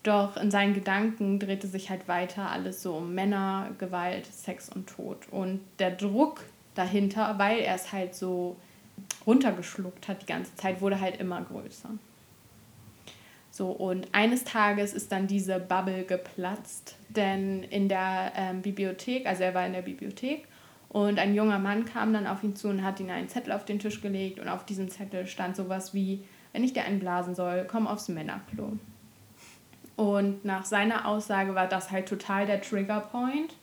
Doch in seinen Gedanken drehte sich halt weiter alles so um Männer, Gewalt, Sex und Tod. Und der Druck dahinter, weil er es halt so runtergeschluckt hat die ganze Zeit, wurde halt immer größer. So, und eines Tages ist dann diese Bubble geplatzt, denn in der ähm, Bibliothek, also er war in der Bibliothek und ein junger Mann kam dann auf ihn zu und hat ihm einen Zettel auf den Tisch gelegt und auf diesem Zettel stand sowas wie, wenn ich dir einen blasen soll, komm aufs Männerklo. Und nach seiner Aussage war das halt total der Triggerpoint,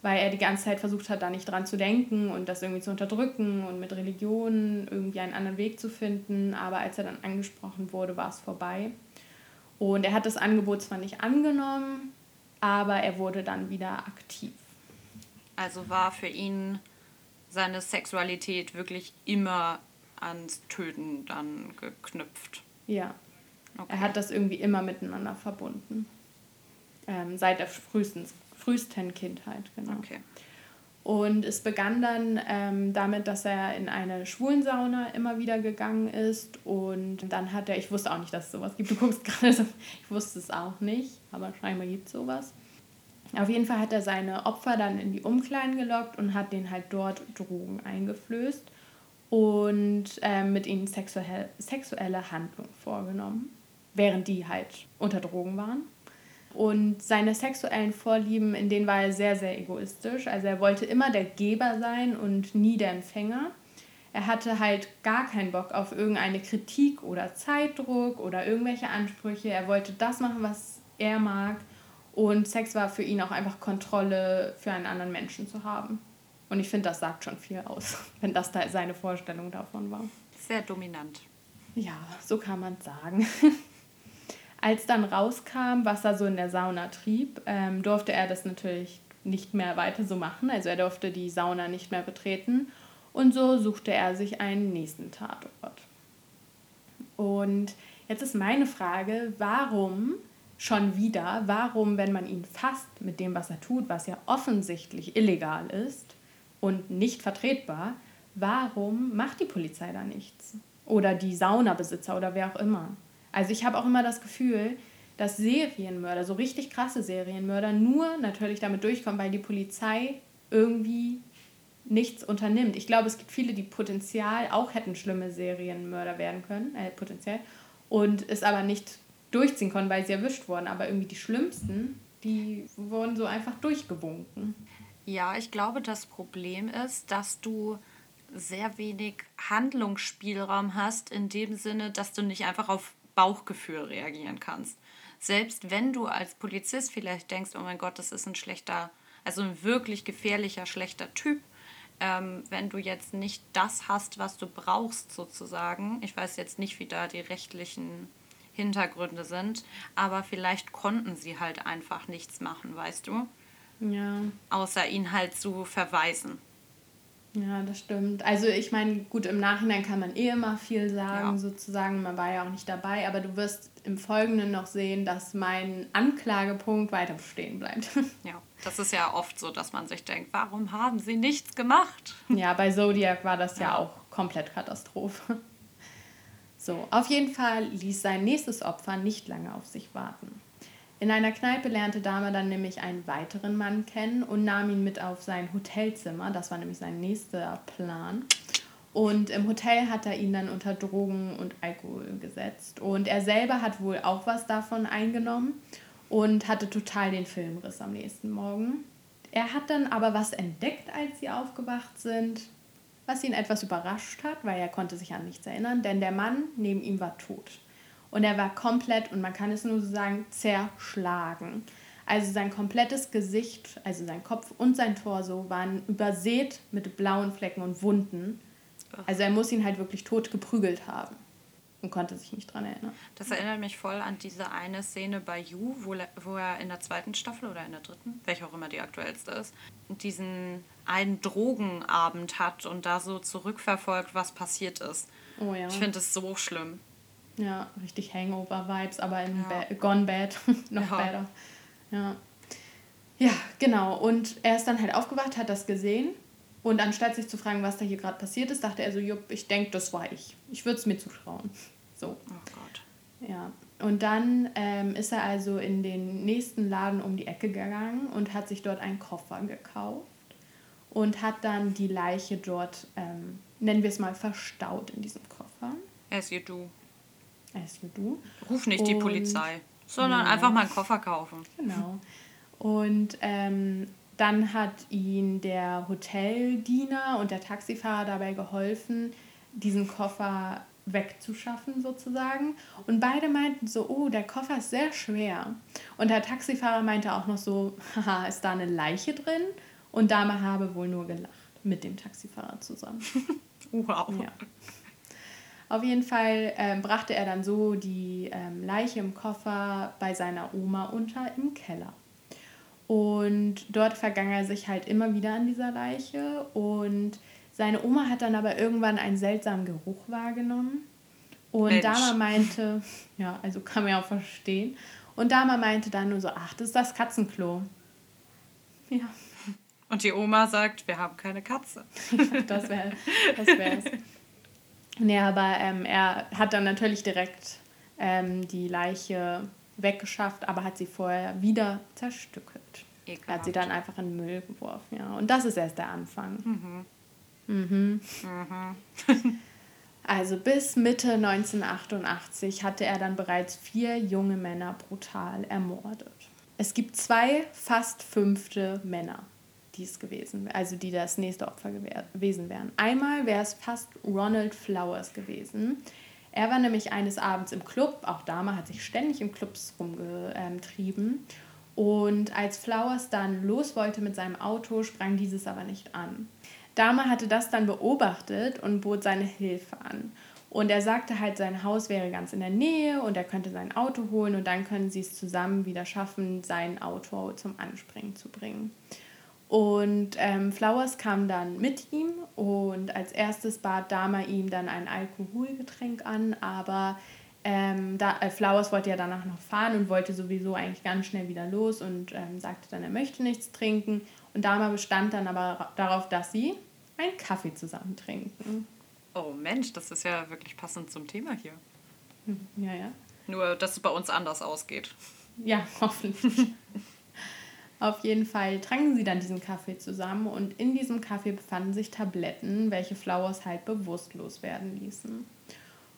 weil er die ganze Zeit versucht hat, da nicht dran zu denken und das irgendwie zu unterdrücken und mit Religion irgendwie einen anderen Weg zu finden. Aber als er dann angesprochen wurde, war es vorbei. Und er hat das Angebot zwar nicht angenommen, aber er wurde dann wieder aktiv. Also war für ihn seine Sexualität wirklich immer ans Töten dann geknüpft. Ja. Okay. Er hat das irgendwie immer miteinander verbunden. Ähm, seit der frühesten, frühesten Kindheit, genau. Okay. Und es begann dann ähm, damit, dass er in eine Schwulensauna immer wieder gegangen ist. Und dann hat er, ich wusste auch nicht, dass es sowas gibt. Du guckst [LAUGHS] gerade so, ich wusste es auch nicht, aber scheinbar gibt es sowas. Auf jeden Fall hat er seine Opfer dann in die Umkleiden gelockt und hat denen halt dort Drogen eingeflößt und äh, mit ihnen sexuell, sexuelle Handlungen vorgenommen, während die halt unter Drogen waren. Und seine sexuellen Vorlieben, in denen war er sehr, sehr egoistisch. Also er wollte immer der Geber sein und nie der Empfänger. Er hatte halt gar keinen Bock auf irgendeine Kritik oder Zeitdruck oder irgendwelche Ansprüche. Er wollte das machen, was er mag. Und Sex war für ihn auch einfach Kontrolle für einen anderen Menschen zu haben. Und ich finde, das sagt schon viel aus, [LAUGHS] wenn das da seine Vorstellung davon war. Sehr dominant. Ja, so kann man sagen. [LAUGHS] Als dann rauskam, was er so in der Sauna trieb, ähm, durfte er das natürlich nicht mehr weiter so machen. Also er durfte die Sauna nicht mehr betreten. Und so suchte er sich einen nächsten Tatort. Und jetzt ist meine Frage, warum schon wieder, warum, wenn man ihn fasst mit dem, was er tut, was ja offensichtlich illegal ist und nicht vertretbar, warum macht die Polizei da nichts? Oder die Saunabesitzer oder wer auch immer. Also ich habe auch immer das Gefühl, dass Serienmörder, so richtig krasse Serienmörder, nur natürlich damit durchkommen, weil die Polizei irgendwie nichts unternimmt. Ich glaube, es gibt viele, die potenziell auch hätten schlimme Serienmörder werden können, äh, potenziell, und es aber nicht durchziehen konnten, weil sie erwischt wurden. Aber irgendwie die schlimmsten, die wurden so einfach durchgewunken. Ja, ich glaube, das Problem ist, dass du sehr wenig Handlungsspielraum hast, in dem Sinne, dass du nicht einfach auf Bauchgefühl reagieren kannst. Selbst wenn du als Polizist vielleicht denkst, oh mein Gott, das ist ein schlechter, also ein wirklich gefährlicher, schlechter Typ, ähm, wenn du jetzt nicht das hast, was du brauchst sozusagen. Ich weiß jetzt nicht, wie da die rechtlichen Hintergründe sind, aber vielleicht konnten sie halt einfach nichts machen, weißt du? Ja. Außer ihn halt zu verweisen. Ja, das stimmt. Also ich meine, gut, im Nachhinein kann man eh immer viel sagen, ja. sozusagen. Man war ja auch nicht dabei, aber du wirst im Folgenden noch sehen, dass mein Anklagepunkt weiter bestehen bleibt. [LAUGHS] Ja, das ist ja oft so, dass man sich denkt, warum haben sie nichts gemacht? [LAUGHS] Ja, bei Zodiac war das ja, ja auch komplett Katastrophe. [LAUGHS] So, auf jeden Fall ließ sein nächstes Opfer nicht lange auf sich warten. In einer Kneipe lernte Dahmer dann nämlich einen weiteren Mann kennen und nahm ihn mit auf sein Hotelzimmer. Das war nämlich sein nächster Plan. Und im Hotel hat er ihn dann unter Drogen und Alkohol gesetzt. Und er selber hat wohl auch was davon eingenommen und hatte total den Filmriss am nächsten Morgen. Er hat dann aber was entdeckt, als sie aufgewacht sind was ihn etwas überrascht hat, weil er konnte sich an nichts erinnern, denn der Mann neben ihm war tot. Und er war komplett, und man kann es nur so sagen, zerschlagen. Also sein komplettes Gesicht, also sein Kopf und sein Torso waren übersät mit blauen Flecken und Wunden. Also er muss ihn halt wirklich tot geprügelt haben und konnte sich nicht dran erinnern. Das erinnert mich voll an diese eine Szene bei You, wo, wo er in der zweiten Staffel oder in der dritten, welche auch immer die aktuellste ist, diesen einen Drogenabend hat und da so zurückverfolgt, was passiert ist. Oh ja. Ich finde es so schlimm. Ja, richtig Hangover-Vibes, aber in ja. ba Gone Bad [LAUGHS] noch ja. better. Ja. Ja, genau. Und er ist dann halt aufgewacht, hat das gesehen. Und anstatt sich zu fragen, was da hier gerade passiert ist, dachte er so, Jupp, ich denke, das war ich. Ich würde es mir zutrauen. [LAUGHS] So. Oh Gott. Ja. Und dann ähm, ist er also in den nächsten Laden um die Ecke gegangen und hat sich dort einen Koffer gekauft und hat dann die Leiche dort, ähm, nennen wir es mal, verstaut in diesem Koffer. As you do. Do. Ruf nicht und, die Polizei, sondern genau. einfach mal einen Koffer kaufen. Genau. Und ähm, dann hat ihn der Hoteldiener und der Taxifahrer dabei geholfen, diesen Koffer wegzuschaffen sozusagen. Und beide meinten so, oh, der Koffer ist sehr schwer. Und der Taxifahrer meinte auch noch so, [LAUGHS] haha, ist da eine Leiche drin? Und Dahmer habe wohl nur gelacht mit dem Taxifahrer zusammen. [LAUGHS] wow. Ja. Auf jeden Fall ähm, brachte er dann so die ähm, Leiche im Koffer bei seiner Oma unter im Keller. Und dort vergang er sich halt immer wieder an dieser Leiche. Und seine Oma hat dann aber irgendwann einen seltsamen Geruch wahrgenommen. Und Mensch. Dama meinte, [LAUGHS] ja, also kann man ja auch verstehen. Und Dama meinte dann nur so, ach, das ist das Katzenklo. Ja. Und die Oma sagt, wir haben keine Katze. [LAUGHS] das wäre das wär's. Nee, aber ähm, er hat dann natürlich direkt ähm, die Leiche weggeschafft, aber hat sie vorher wieder zerstückelt. Ekelhaft. Er hat sie dann einfach in den Müll geworfen, ja. Und das ist erst der Anfang. Mhm. Mhm. mhm. [LAUGHS] also bis Mitte 1988 hatte er dann bereits vier junge Männer brutal ermordet. Es gibt zwei fast fünfte Männer, die es gewesen also die das nächste Opfer gewesen wären. Einmal wäre es fast Ronald Flowers gewesen. Er war nämlich eines Abends im Club, auch Dame hat sich ständig im Clubs rumgetrieben. Und als Flowers dann los wollte mit seinem Auto, sprang dieses aber nicht an. Dame hatte das dann beobachtet und bot seine Hilfe an. Und er sagte halt, sein Haus wäre ganz in der Nähe und er könnte sein Auto holen und dann können sie es zusammen wieder schaffen, sein Auto zum Anspringen zu bringen. Und ähm, Flowers kam dann mit ihm und als erstes bat Dama ihm dann ein Alkoholgetränk an, aber ähm, da, äh, Flowers wollte ja danach noch fahren und wollte sowieso eigentlich ganz schnell wieder los und ähm, sagte dann, er möchte nichts trinken. Und Dama bestand dann aber darauf, dass sie einen Kaffee zusammen trinken. Oh Mensch, das ist ja wirklich passend zum Thema hier. Hm, ja, ja. Nur, dass es bei uns anders ausgeht. Ja, [LAUGHS] hoffentlich. Auf jeden Fall tranken sie dann diesen Kaffee zusammen und in diesem Kaffee befanden sich Tabletten, welche Flowers halt bewusstlos werden ließen.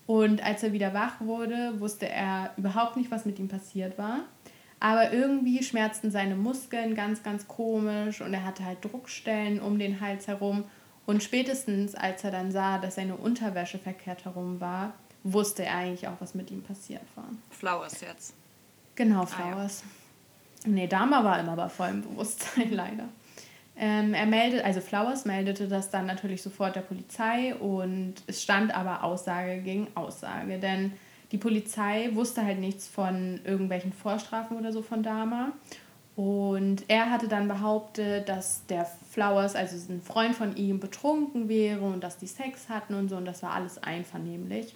Und als er wieder wach wurde, wusste er überhaupt nicht, was mit ihm passiert war. Aber irgendwie schmerzten seine Muskeln ganz, ganz komisch und er hatte halt Druckstellen um den Hals herum. Und spätestens, als er dann sah, dass seine Unterwäsche verkehrt herum war, wusste er eigentlich auch, was mit ihm passiert war. Flowers jetzt. Genau, Flowers. Ah, ja. Nee, Dama war immer bei vollem Bewusstsein, [LAUGHS] leider. Ähm, er meldet, also Flowers meldete das dann natürlich sofort der Polizei und es stand aber Aussage gegen Aussage, denn die Polizei wusste halt nichts von irgendwelchen Vorstrafen oder so von Dama. Und er hatte dann behauptet, dass der Flowers, also ein Freund von ihm, betrunken wäre und dass die Sex hatten und so und das war alles einvernehmlich.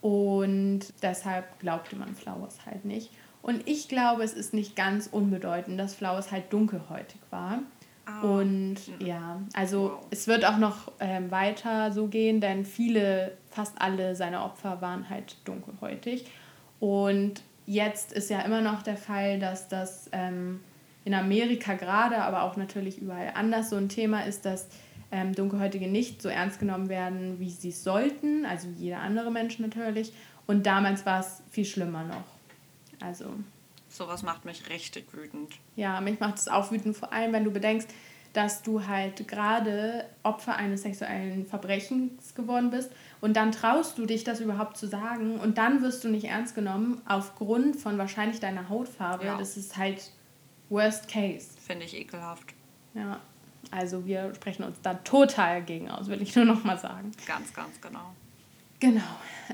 Und deshalb glaubte man Flowers halt nicht. Und ich glaube, es ist nicht ganz unbedeutend, dass Flowers halt dunkelhäutig war. Ah. Und ja, also wow. es wird auch noch ähm, weiter so gehen, denn viele, fast alle seiner Opfer waren halt dunkelhäutig. Und jetzt ist ja immer noch der Fall, dass das ähm, in Amerika gerade, aber auch natürlich überall anders so ein Thema ist, dass ähm, Dunkelhäutige nicht so ernst genommen werden, wie sie es sollten, also jeder andere Mensch natürlich. Und damals war es viel schlimmer noch. Also Sowas macht mich richtig wütend. Ja, mich macht es auch wütend, vor allem wenn du bedenkst, dass du halt gerade Opfer eines sexuellen Verbrechens geworden bist und dann traust du dich, das überhaupt zu sagen und dann wirst du nicht ernst genommen aufgrund von wahrscheinlich deiner Hautfarbe. Ja. Das ist halt worst case. Finde ich ekelhaft. Ja, also wir sprechen uns da total gegen aus, will ich nur noch mal sagen. Ganz, ganz genau. Genau.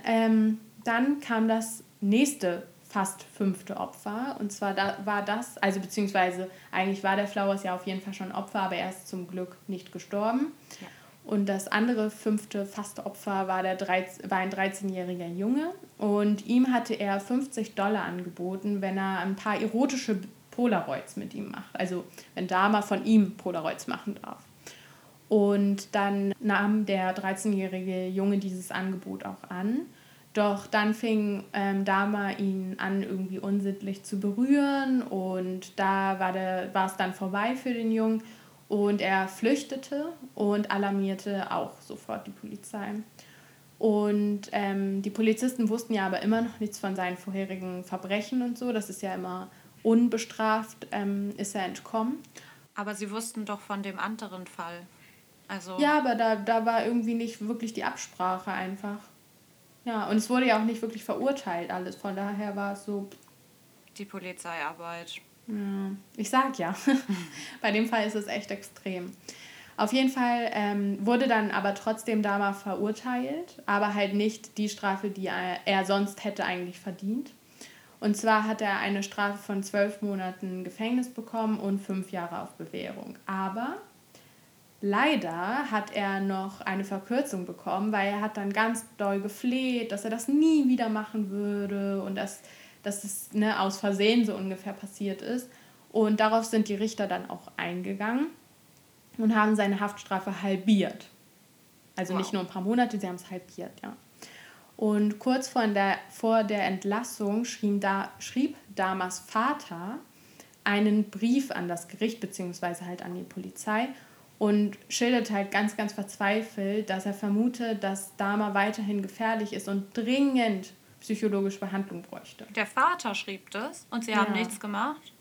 Ähm, dann kam das nächste fast fünfte Opfer. Und zwar da war das, also beziehungsweise eigentlich war der Flowers ja auf jeden Fall schon Opfer, aber er ist zum Glück nicht gestorben. Ja. Und das andere fünfte fast Opfer war, der 13, war ein 13-jähriger Junge. Und ihm hatte er 50 Dollar angeboten, wenn er ein paar erotische Polaroids mit ihm macht. Also wenn Dama von ihm Polaroids machen darf. Und dann nahm der 13-jährige Junge dieses Angebot auch an. Doch dann fing ähm, Dama ihn an, irgendwie unsittlich zu berühren und da war, der, war es dann vorbei für den Jungen und er flüchtete und alarmierte auch sofort die Polizei. Und ähm, die Polizisten wussten ja aber immer noch nichts von seinen vorherigen Verbrechen und so. Das ist ja immer unbestraft, ähm, ist er entkommen. Aber sie wussten doch von dem anderen Fall. Also ja, aber da, da war irgendwie nicht wirklich die Absprache einfach. Ja, und es wurde ja auch nicht wirklich verurteilt alles. Von daher war es so. Die Polizeiarbeit. Ja, ich sag ja. [LAUGHS] Bei dem Fall ist es echt extrem. Auf jeden Fall ähm, wurde dann aber trotzdem Dama verurteilt, aber halt nicht die Strafe, die er, er sonst hätte eigentlich verdient. Und zwar hat er eine Strafe von zwölf Monaten Gefängnis bekommen und fünf Jahre auf Bewährung. Aber leider hat er noch eine Verkürzung bekommen, weil er hat dann ganz doll gefleht, dass er das nie wieder machen würde und dass, dass es ne, aus Versehen so ungefähr passiert ist. Und darauf sind die Richter dann auch eingegangen und haben seine Haftstrafe halbiert. Also wow. nicht nur ein paar Monate, sie haben es halbiert, ja. Und kurz vor der, vor der Entlassung schrieb, da, schrieb Damas Vater einen Brief an das Gericht beziehungsweise halt an die Polizei und schildert halt ganz, ganz verzweifelt, dass er vermutet, dass Dama weiterhin gefährlich ist und dringend psychologische Behandlung bräuchte. Der Vater schrieb das und sie ja. haben nichts gemacht?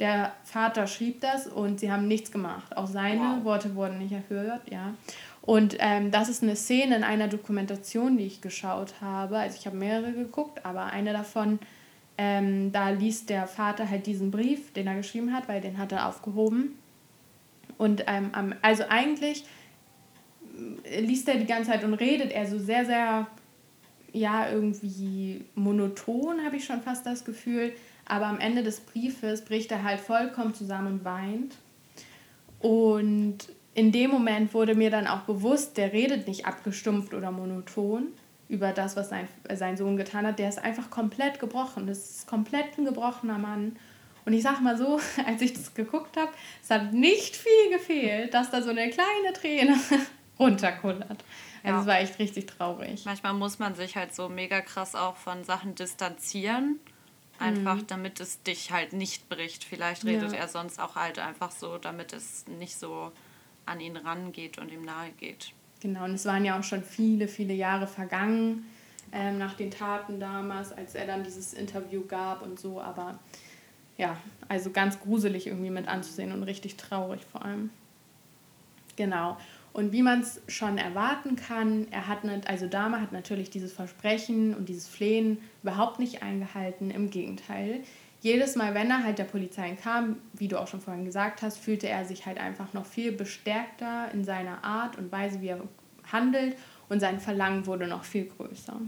Der Vater schrieb das und sie haben nichts gemacht. Auch seine wow. Worte wurden nicht erhört, ja. Und ähm, das ist eine Szene in einer Dokumentation, die ich geschaut habe. Also ich habe mehrere geguckt, aber eine davon, ähm, da liest der Vater halt diesen Brief, den er geschrieben hat, weil den hat er aufgehoben. Und ähm, also eigentlich liest er die ganze Zeit und redet er so sehr, sehr, ja, irgendwie monoton, habe ich schon fast das Gefühl. Aber am Ende des Briefes bricht er halt vollkommen zusammen und weint. Und in dem Moment wurde mir dann auch bewusst, der redet nicht abgestumpft oder monoton über das, was sein, sein Sohn getan hat. Der ist einfach komplett gebrochen. Das ist komplett ein gebrochener Mann. Und ich sag mal so, [LAUGHS] als ich das geguckt habe, es hat nicht viel gefehlt, dass da so eine kleine Träne [LAUGHS] runterkullert. Also ja. es war echt richtig traurig. Manchmal muss man sich halt so mega krass auch von Sachen distanzieren. Einfach mhm. damit es dich halt nicht bricht. Vielleicht redet ja. er sonst auch halt einfach so, damit es nicht so an ihn rangeht und ihm nahe geht. Genau, und es waren ja auch schon viele, viele Jahre vergangen ähm, nach den Taten damals, als er dann dieses Interview gab und so. Aber ja, also ganz gruselig irgendwie mit anzusehen und richtig traurig vor allem. Genau. Und wie man es schon erwarten kann, er hat nicht, also Dama hat natürlich dieses Versprechen und dieses Flehen überhaupt nicht eingehalten. Im Gegenteil, jedes Mal, wenn er halt der Polizei kam, wie du auch schon vorhin gesagt hast, fühlte er sich halt einfach noch viel bestärkter in seiner Art und Weise, wie er handelt und sein Verlangen wurde noch viel größer.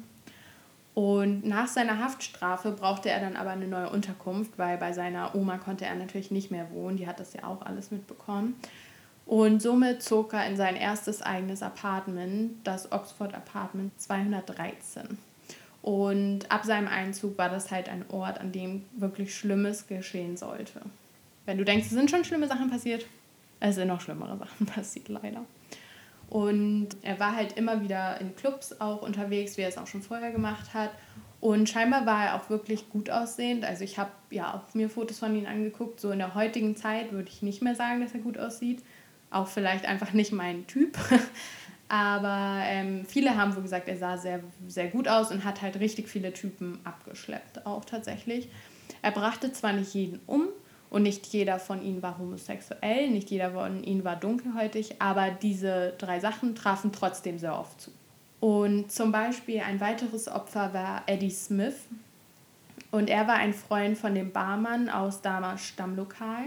Und nach seiner Haftstrafe brauchte er dann aber eine neue Unterkunft, weil bei seiner Oma konnte er natürlich nicht mehr wohnen, die hat das ja auch alles mitbekommen. Und somit zog er in sein erstes eigenes Apartment, das Oxford Apartment 213. Und ab seinem Einzug war das halt ein Ort, an dem wirklich Schlimmes geschehen sollte. Wenn du denkst, es sind schon schlimme Sachen passiert, es sind noch schlimmere Sachen [LAUGHS] passiert, leider. Und er war halt immer wieder in Clubs auch unterwegs, wie er es auch schon vorher gemacht hat. Und scheinbar war er auch wirklich gut aussehend. Also ich habe ja auch mir Fotos von ihm angeguckt. So in der heutigen Zeit würde ich nicht mehr sagen, dass er gut aussieht. Auch vielleicht einfach nicht mein Typ. [LAUGHS] Aber ähm, viele haben wohl gesagt, er sah sehr, sehr gut aus und hat halt richtig viele Typen abgeschleppt, auch tatsächlich. Er brachte zwar nicht jeden um und nicht jeder von ihnen war homosexuell, nicht jeder von ihnen war dunkelhäutig, aber diese drei Sachen trafen trotzdem sehr oft zu. Und zum Beispiel ein weiteres Opfer war Eddie Smith. Und er war ein Freund von dem Barmann aus Damas Stammlokal.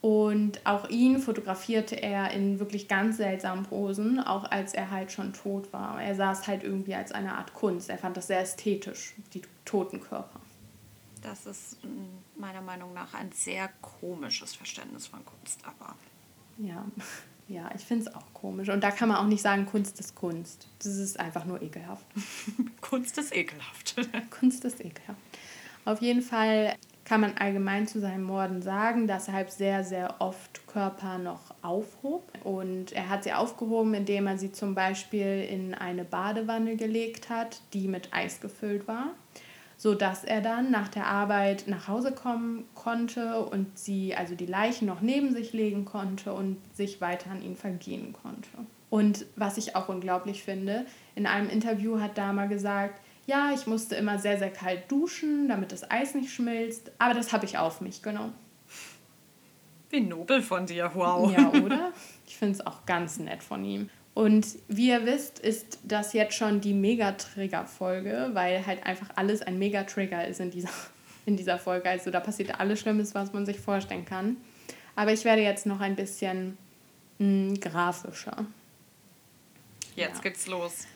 Und auch ihn fotografierte er in wirklich ganz seltsamen Posen, auch als er halt schon tot war. Er sah es halt irgendwie als eine Art Kunst. Er fand das sehr ästhetisch, die toten Körper. Das ist mm, meiner Meinung nach ein sehr komisches Verständnis von Kunst, aber. Ja, [LAUGHS] ja ich finde es auch komisch. Und da kann man auch nicht sagen, Kunst ist Kunst. Das ist einfach nur ekelhaft. [LAUGHS] [LAUGHS] Kunst ist ekelhaft. Kunst ist ekelhaft. Auf jeden Fall kann man allgemein zu seinen Morden sagen, dass er halt sehr, sehr oft Körper noch aufhob. Und er hat sie aufgehoben, indem er sie zum Beispiel in eine Badewanne gelegt hat, die mit Eis gefüllt war, sodass er dann nach der Arbeit nach Hause kommen konnte und sie, also die Leichen, noch neben sich legen konnte und sich weiter an ihn vergehen konnte. Und was ich auch unglaublich finde, in einem Interview hat Dama gesagt, ja, ich musste immer sehr, sehr kalt duschen, damit das Eis nicht schmilzt, aber das habe ich auf mich genommen. Wie nobel von dir, wow. Ja, oder? [LAUGHS] Ich finde es auch ganz nett von ihm. Und wie ihr wisst, ist das jetzt schon die Mega-Trigger-Folge, weil halt einfach alles ein Mega-Trigger ist in dieser, [LAUGHS] in dieser Folge. Also da passiert alles Schlimmes, was man sich vorstellen kann. Aber ich werde jetzt noch ein bisschen mh, hm, grafischer. Jetzt ja. geht's los.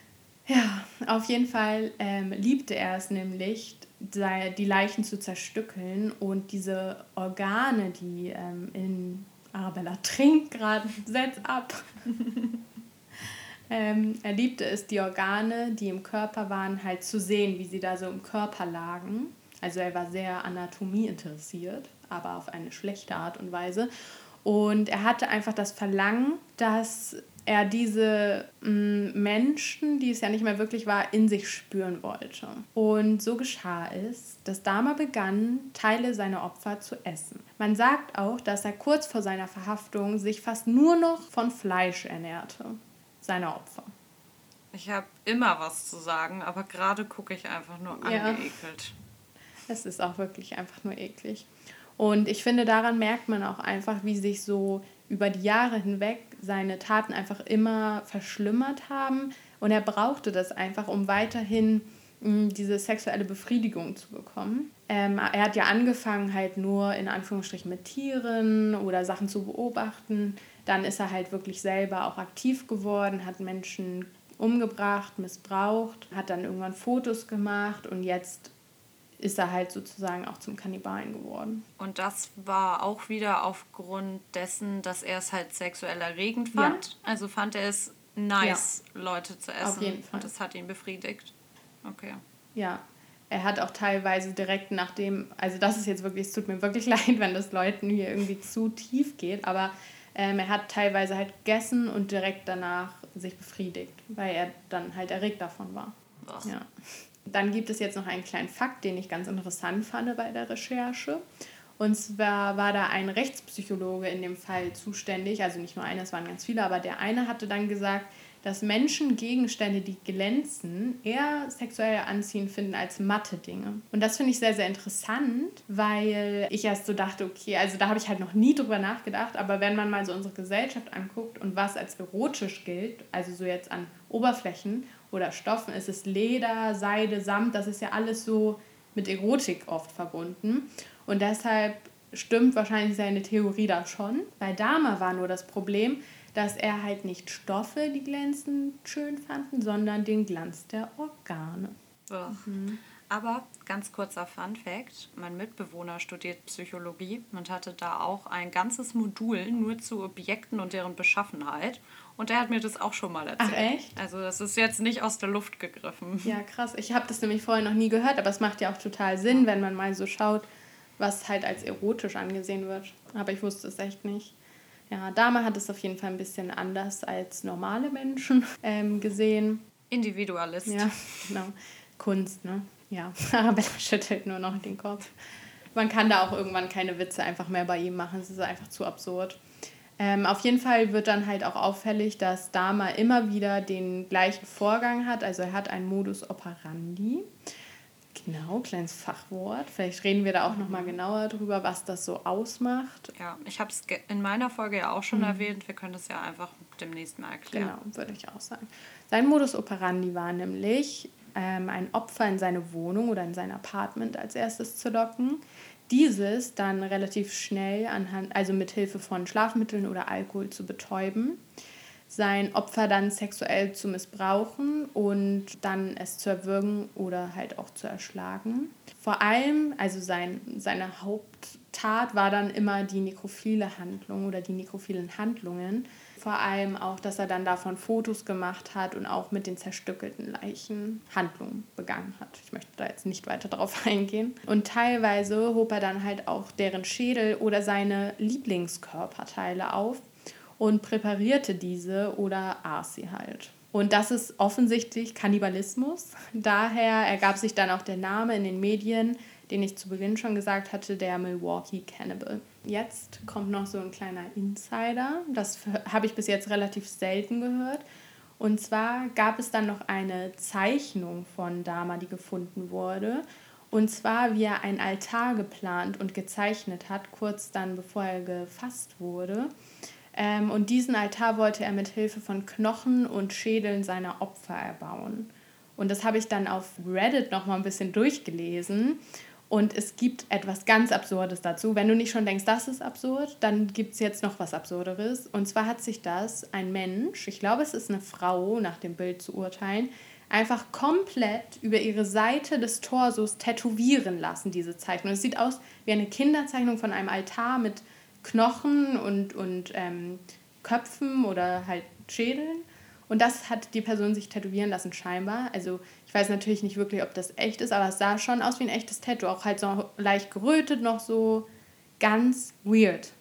Ja, auf jeden Fall ähm, liebte er es nämlich, die Leichen zu zerstückeln und diese Organe, die ähm, in Arabella trinkt gerade, [LAUGHS] setz ab. [LAUGHS] ähm, er liebte es, die Organe, die im Körper waren, halt zu sehen, wie sie da so im Körper lagen. Also er war sehr Anatomie interessiert, aber auf eine schlechte Art und Weise. Und er hatte einfach das Verlangen, dass er diese mm, Menschen, die es ja nicht mehr wirklich war, in sich spüren wollte. Und so geschah es, dass Dama begann, Teile seiner Opfer zu essen. Man sagt auch, dass er kurz vor seiner Verhaftung sich fast nur noch von Fleisch ernährte, seiner Opfer. Ich habe immer was zu sagen, aber gerade gucke ich einfach nur angeekelt. Ja. Es ist auch wirklich einfach nur eklig. Und ich finde, daran merkt man auch einfach, wie sich so über die Jahre hinweg seine Taten einfach immer verschlimmert haben. Und er brauchte das einfach, um weiterhin hm, diese sexuelle Befriedigung zu bekommen. Ähm, er hat ja angefangen halt nur in Anführungsstrichen mit Tieren oder Sachen zu beobachten. Dann ist er halt wirklich selber auch aktiv geworden, hat Menschen umgebracht, missbraucht, hat dann irgendwann Fotos gemacht und jetzt ist er halt sozusagen auch zum Kannibalen geworden. Und das war auch wieder aufgrund dessen, dass er es halt sexuell erregend fand. Ja. Also fand er es nice, ja. Leute zu essen. Auf jeden Fall. Und das hat ihn befriedigt. Okay. Ja. Er hat auch teilweise direkt nachdem, also das ist jetzt wirklich, es tut mir wirklich [LAUGHS] leid, wenn das Leuten hier irgendwie zu tief geht, aber ähm, er hat teilweise halt gegessen und direkt danach sich befriedigt, weil er dann halt erregt davon war. Ach. Ja. Dann gibt es jetzt noch einen kleinen Fakt, den ich ganz interessant fand bei der Recherche. Und zwar war da ein Rechtspsychologe in dem Fall zuständig, also nicht nur einer, es waren ganz viele, aber der eine hatte dann gesagt, dass Menschen Gegenstände, die glänzen, eher sexuell anziehend finden als matte Dinge. Und das finde ich sehr, sehr interessant, weil ich erst so dachte, okay, also da habe ich halt noch nie drüber nachgedacht, aber wenn man mal so unsere Gesellschaft anguckt und was als erotisch gilt, also so jetzt an Oberflächen oder Stoffen, ist es Leder, Seide, Samt, das ist ja alles so mit Erotik oft verbunden. Und deshalb stimmt wahrscheinlich seine Theorie da schon. Bei Dama war nur das Problem, dass er halt nicht Stoffe, die glänzend schön fanden, sondern den Glanz der Organe. Mhm. Aber ganz kurzer Fun Fact: Mein Mitbewohner studiert Psychologie und hatte da auch ein ganzes Modul nur zu Objekten und deren Beschaffenheit. Und der hat mir das auch schon mal erzählt. Ach echt? Also das ist jetzt nicht aus der Luft gegriffen. Ja, [LAUGHS] krass. Ich habe das nämlich vorher noch nie gehört, aber es macht ja auch total Sinn, wenn man mal so schaut, was halt als erotisch angesehen wird. Aber ich wusste es echt nicht. Ja, Dame hat es auf jeden Fall ein bisschen anders als normale Menschen ähm, gesehen. Individualist. Ja, genau. Kunst, ne? Ja, [LAUGHS] Arabella schüttelt nur noch den Kopf. Man kann da auch irgendwann keine Witze einfach mehr bei ihm machen. Es ist einfach zu absurd. Ähm, auf jeden Fall wird dann halt auch auffällig, dass Dama immer wieder den gleichen Vorgang hat. Also er hat einen Modus operandi. Genau, kleines Fachwort. Vielleicht reden wir da auch nochmal genauer drüber, was das so ausmacht. Ja, ich habe es in meiner Folge ja auch schon mhm. erwähnt. Wir können das ja einfach demnächst mal erklären. Genau, würde ich auch sagen. Sein Modus operandi war nämlich, ähm, ein Opfer in seine Wohnung oder in sein Apartment als erstes zu locken, dieses dann relativ schnell anhand, also mit Hilfe von Schlafmitteln oder Alkohol zu betäuben, sein Opfer dann sexuell zu missbrauchen und dann es zu erwürgen oder halt auch zu erschlagen. Vor allem, also sein, seine Haupttat war dann immer die nekrophile Handlung oder die nekrophilen Handlungen vor allem auch, dass er dann davon Fotos gemacht hat und auch mit den zerstückelten Leichen Handlungen begangen hat. Ich möchte da jetzt nicht weiter drauf [LAUGHS] eingehen. Und teilweise hob er dann halt auch deren Schädel oder seine Lieblingskörperteile auf und präparierte diese oder aß sie halt. Und das ist offensichtlich Kannibalismus. [LAUGHS] Daher ergab sich dann auch der Name in den Medien, den ich zu Beginn schon gesagt hatte, der Milwaukee Cannibal. Jetzt kommt noch so ein kleiner Insider. Das habe ich bis jetzt relativ selten gehört. Und zwar gab es dann noch eine Zeichnung von Dama, die gefunden wurde. Und zwar, wie er einen Altar geplant und gezeichnet hat, kurz dann bevor er gefasst wurde. Ähm, und diesen Altar wollte er mit Hilfe von Knochen und Schädeln seiner Opfer erbauen. Und das habe ich dann auf Reddit noch mal ein bisschen durchgelesen. Und es gibt etwas ganz Absurdes dazu. Wenn du nicht schon denkst, das ist absurd, dann gibt es jetzt noch was Absurderes. Und zwar hat sich das ein Mensch, ich glaube, es ist eine Frau, nach dem Bild zu urteilen, einfach komplett über ihre Seite des Torsos tätowieren lassen, diese Zeichnung. Es sieht aus wie eine Kinderzeichnung von einem Altar mit Knochen und, und ähm, Köpfen oder halt Schädeln. Und das hat die Person sich tätowieren lassen, scheinbar. Also ich weiß natürlich nicht wirklich, ob das echt ist, aber es sah schon aus wie ein echtes Tattoo. Auch halt so leicht gerötet, noch so ganz weird.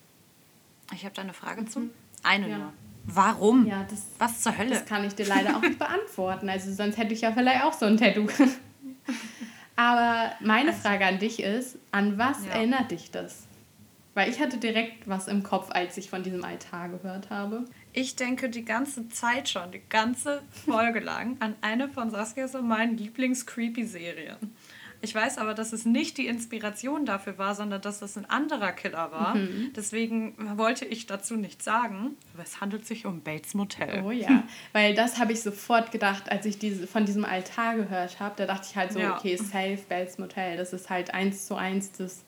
Ich habe da eine Frage zu. Eine ja. nur. Warum? Ja, das, Was zur Hölle? Das kann ich dir leider auch nicht beantworten. Also sonst hätte ich ja vielleicht auch so ein Tattoo. [LAUGHS] Aber meine also Frage an dich ist, an was ja. erinnert dich das? Weil ich hatte direkt was im Kopf, als ich von diesem Altar gehört habe. Ich denke die ganze Zeit schon, die ganze Folge [LAUGHS] lang, an eine von Saskias und meinen Lieblings-Creepy-Serien. Ich weiß aber, dass es nicht die Inspiration dafür war, sondern dass es ein anderer Killer war. Mhm. Deswegen wollte ich dazu nichts sagen. Aber es handelt sich um Bates Motel. Oh ja, [LAUGHS] weil das habe ich sofort gedacht, als ich diese, von diesem Altar gehört habe. Da dachte ich halt so, ja. okay, safe Bates Motel. Das ist halt eins zu eins das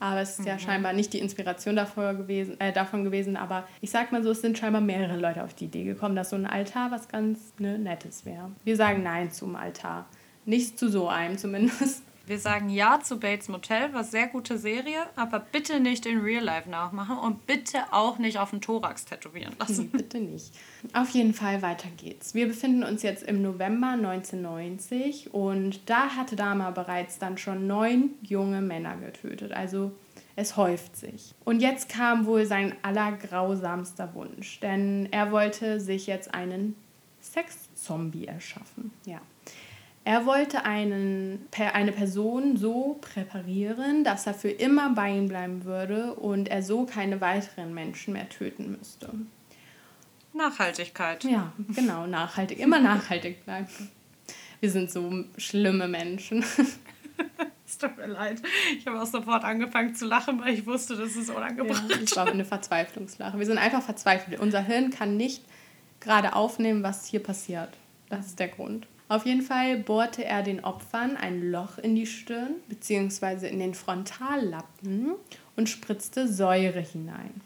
aber es ist ja mhm. scheinbar nicht die Inspiration davor gewesen, äh, davon gewesen. Aber ich sag mal so, es sind scheinbar mehrere Leute auf die Idee gekommen, dass so ein Altar was ganz ne, Nettes wäre. Wir sagen Nein zum Altar. Nicht zu so einem zumindest. Wir sagen Ja zu Bates Motel, was sehr gute Serie, aber bitte nicht in Real Life nachmachen und bitte auch nicht auf den Thorax tätowieren lassen. [LAUGHS] Bitte nicht. Auf jeden Fall weiter geht's. Wir befinden uns jetzt im November 1990 und da hatte Dama bereits dann schon neun junge Männer getötet. Also es häuft sich. Und jetzt kam wohl sein allergrausamster Wunsch, denn er wollte sich jetzt einen Sexzombie erschaffen. Ja. Er wollte einen, eine Person so präparieren, dass er für immer bei ihm bleiben würde und er so keine weiteren Menschen mehr töten müsste. Nachhaltigkeit. Ja, genau, nachhaltig. Immer [LAUGHS] nachhaltig bleiben. Wir sind so schlimme Menschen. [LAUGHS] es tut mir leid. Ich habe auch sofort angefangen zu lachen, weil ich wusste, das ist unangebracht. Ja, ich war eine Verzweiflungslache. Wir sind einfach verzweifelt. Unser Hirn kann nicht gerade aufnehmen, was hier passiert. Das ist der Grund. Auf jeden Fall bohrte er den Opfern ein Loch in die Stirn bzw. in den Frontallappen und spritzte Säure hinein.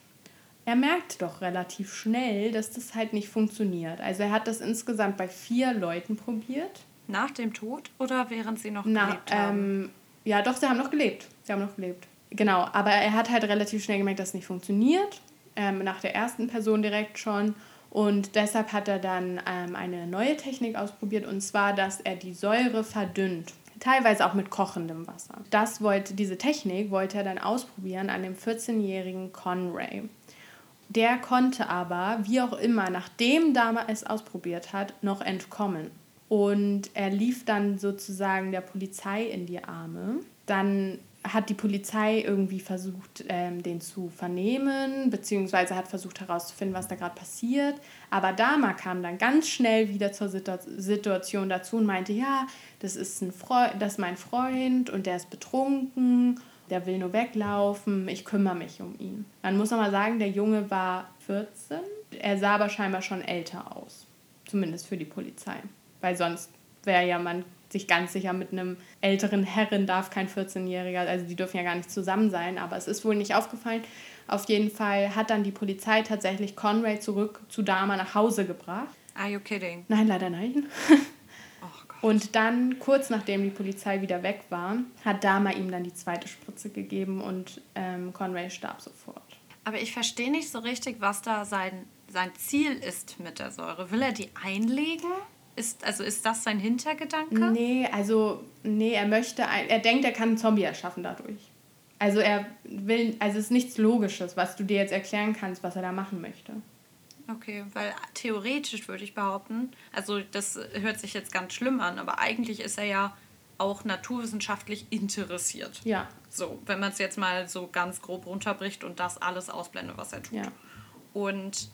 Er merkte doch relativ schnell, dass das halt nicht funktioniert. Also er hat das insgesamt bei vier Leuten probiert. Nach dem Tod oder während sie noch Na, gelebt haben? Ähm, ja, doch, sie haben noch gelebt. Sie haben noch gelebt. Genau, aber er hat halt relativ schnell gemerkt, dass es nicht funktioniert. Ähm, nach der ersten Person direkt schon. Und deshalb hat er dann ähm, eine neue Technik ausprobiert, und zwar, dass er die Säure verdünnt. Teilweise auch mit kochendem Wasser. Das wollte, diese Technik wollte er dann ausprobieren an dem 14-jährigen Conray. Der konnte aber, wie auch immer, nachdem Dama es ausprobiert hat, noch entkommen. Und er lief dann sozusagen der Polizei in die Arme. Dann hat die Polizei irgendwie versucht, ähm, den zu vernehmen, beziehungsweise hat versucht herauszufinden, was da gerade passiert. Aber Dama kam dann ganz schnell wieder zur Situ Situation dazu und meinte, ja, das ist, ein Freund, das mein Freund und der ist betrunken, der will nur weglaufen, ich kümmere mich um ihn. Man muss nochmal sagen, der Junge war 14, er sah aber scheinbar schon älter aus, zumindest für die Polizei, weil sonst wäre ja man sich ganz sicher mit einem älteren Herren darf kein 14-Jähriger, also die dürfen ja gar nicht zusammen sein, aber es ist wohl nicht aufgefallen. Auf jeden Fall hat dann die Polizei tatsächlich Conway zurück zu Dama nach Hause gebracht. Are you kidding? Nein, leider nein. Oh und dann, kurz nachdem die Polizei wieder weg war, hat Dama ihm dann die zweite Spritze gegeben und ähm, Conway starb sofort. Aber ich verstehe nicht so richtig, was da sein, sein Ziel ist mit der Säure. Will er die einlegen? Ist, also ist das sein Hintergedanke? Nee, also nee, er möchte, er denkt, er kann einen Zombie erschaffen dadurch. Also er will, also es ist nichts Logisches, was du dir jetzt erklären kannst, was er da machen möchte. Okay, weil theoretisch würde ich behaupten, also das hört sich jetzt ganz schlimm an, aber eigentlich ist er ja auch naturwissenschaftlich interessiert. Ja. So, wenn man es jetzt mal so ganz grob runterbricht und das alles ausblendet, was er tut. Ja. Und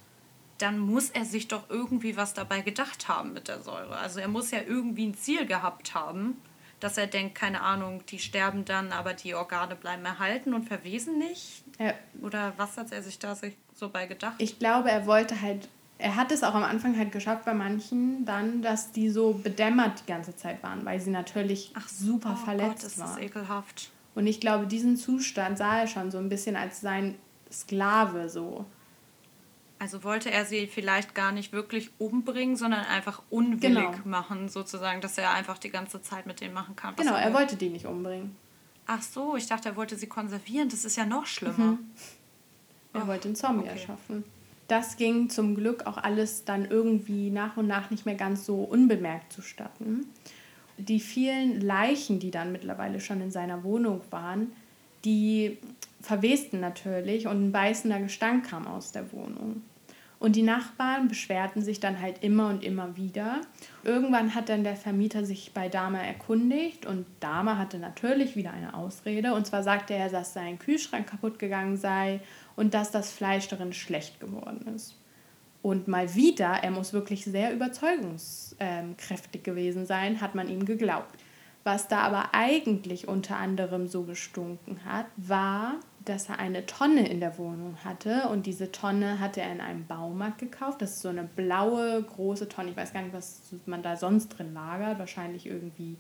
dann muss er sich doch irgendwie was dabei gedacht haben mit der Säure. Also er muss ja irgendwie ein Ziel gehabt haben, dass er denkt, keine Ahnung, die sterben dann, aber die Organe bleiben erhalten und verwesen nicht. Ja. Oder was hat er sich da so bei gedacht? Ich glaube, er wollte halt, er hat es auch am Anfang halt geschafft bei manchen dann, dass die so bedämmert die ganze Zeit waren, weil sie natürlich Ach, super oh verletzt Gott, das waren. Das ist ekelhaft. Und ich glaube, diesen Zustand sah er schon so ein bisschen als sein Sklave so. Also wollte er sie vielleicht gar nicht wirklich umbringen, sondern einfach unwillig genau. machen, sozusagen, dass er einfach die ganze Zeit mit denen machen kann. Genau, er, er wollte die nicht umbringen. Ach so, ich dachte, er wollte sie konservieren. Das ist ja noch schlimmer. Mhm. Er oh, wollte einen Zombie okay. erschaffen. Das ging zum Glück auch alles dann irgendwie nach und nach nicht mehr ganz so unbemerkt zustatten. Die vielen Leichen, die dann mittlerweile schon in seiner Wohnung waren, die verwesten natürlich und ein beißender Gestank kam aus der Wohnung. Und die Nachbarn beschwerten sich dann halt immer und immer wieder. Irgendwann hat dann der Vermieter sich bei Dama erkundigt und Dama hatte natürlich wieder eine Ausrede. Und zwar sagte er, dass sein Kühlschrank kaputt gegangen sei und dass das Fleisch darin schlecht geworden ist. Und mal wieder, er muss wirklich sehr überzeugungskräftig gewesen sein, hat man ihm geglaubt. Was da aber eigentlich unter anderem so gestunken hat, war, dass er eine Tonne in der Wohnung hatte und diese Tonne hatte er in einem Baumarkt gekauft. Das ist so eine blaue, große Tonne. Ich weiß gar nicht, was man da sonst drin lagert. Wahrscheinlich irgendwie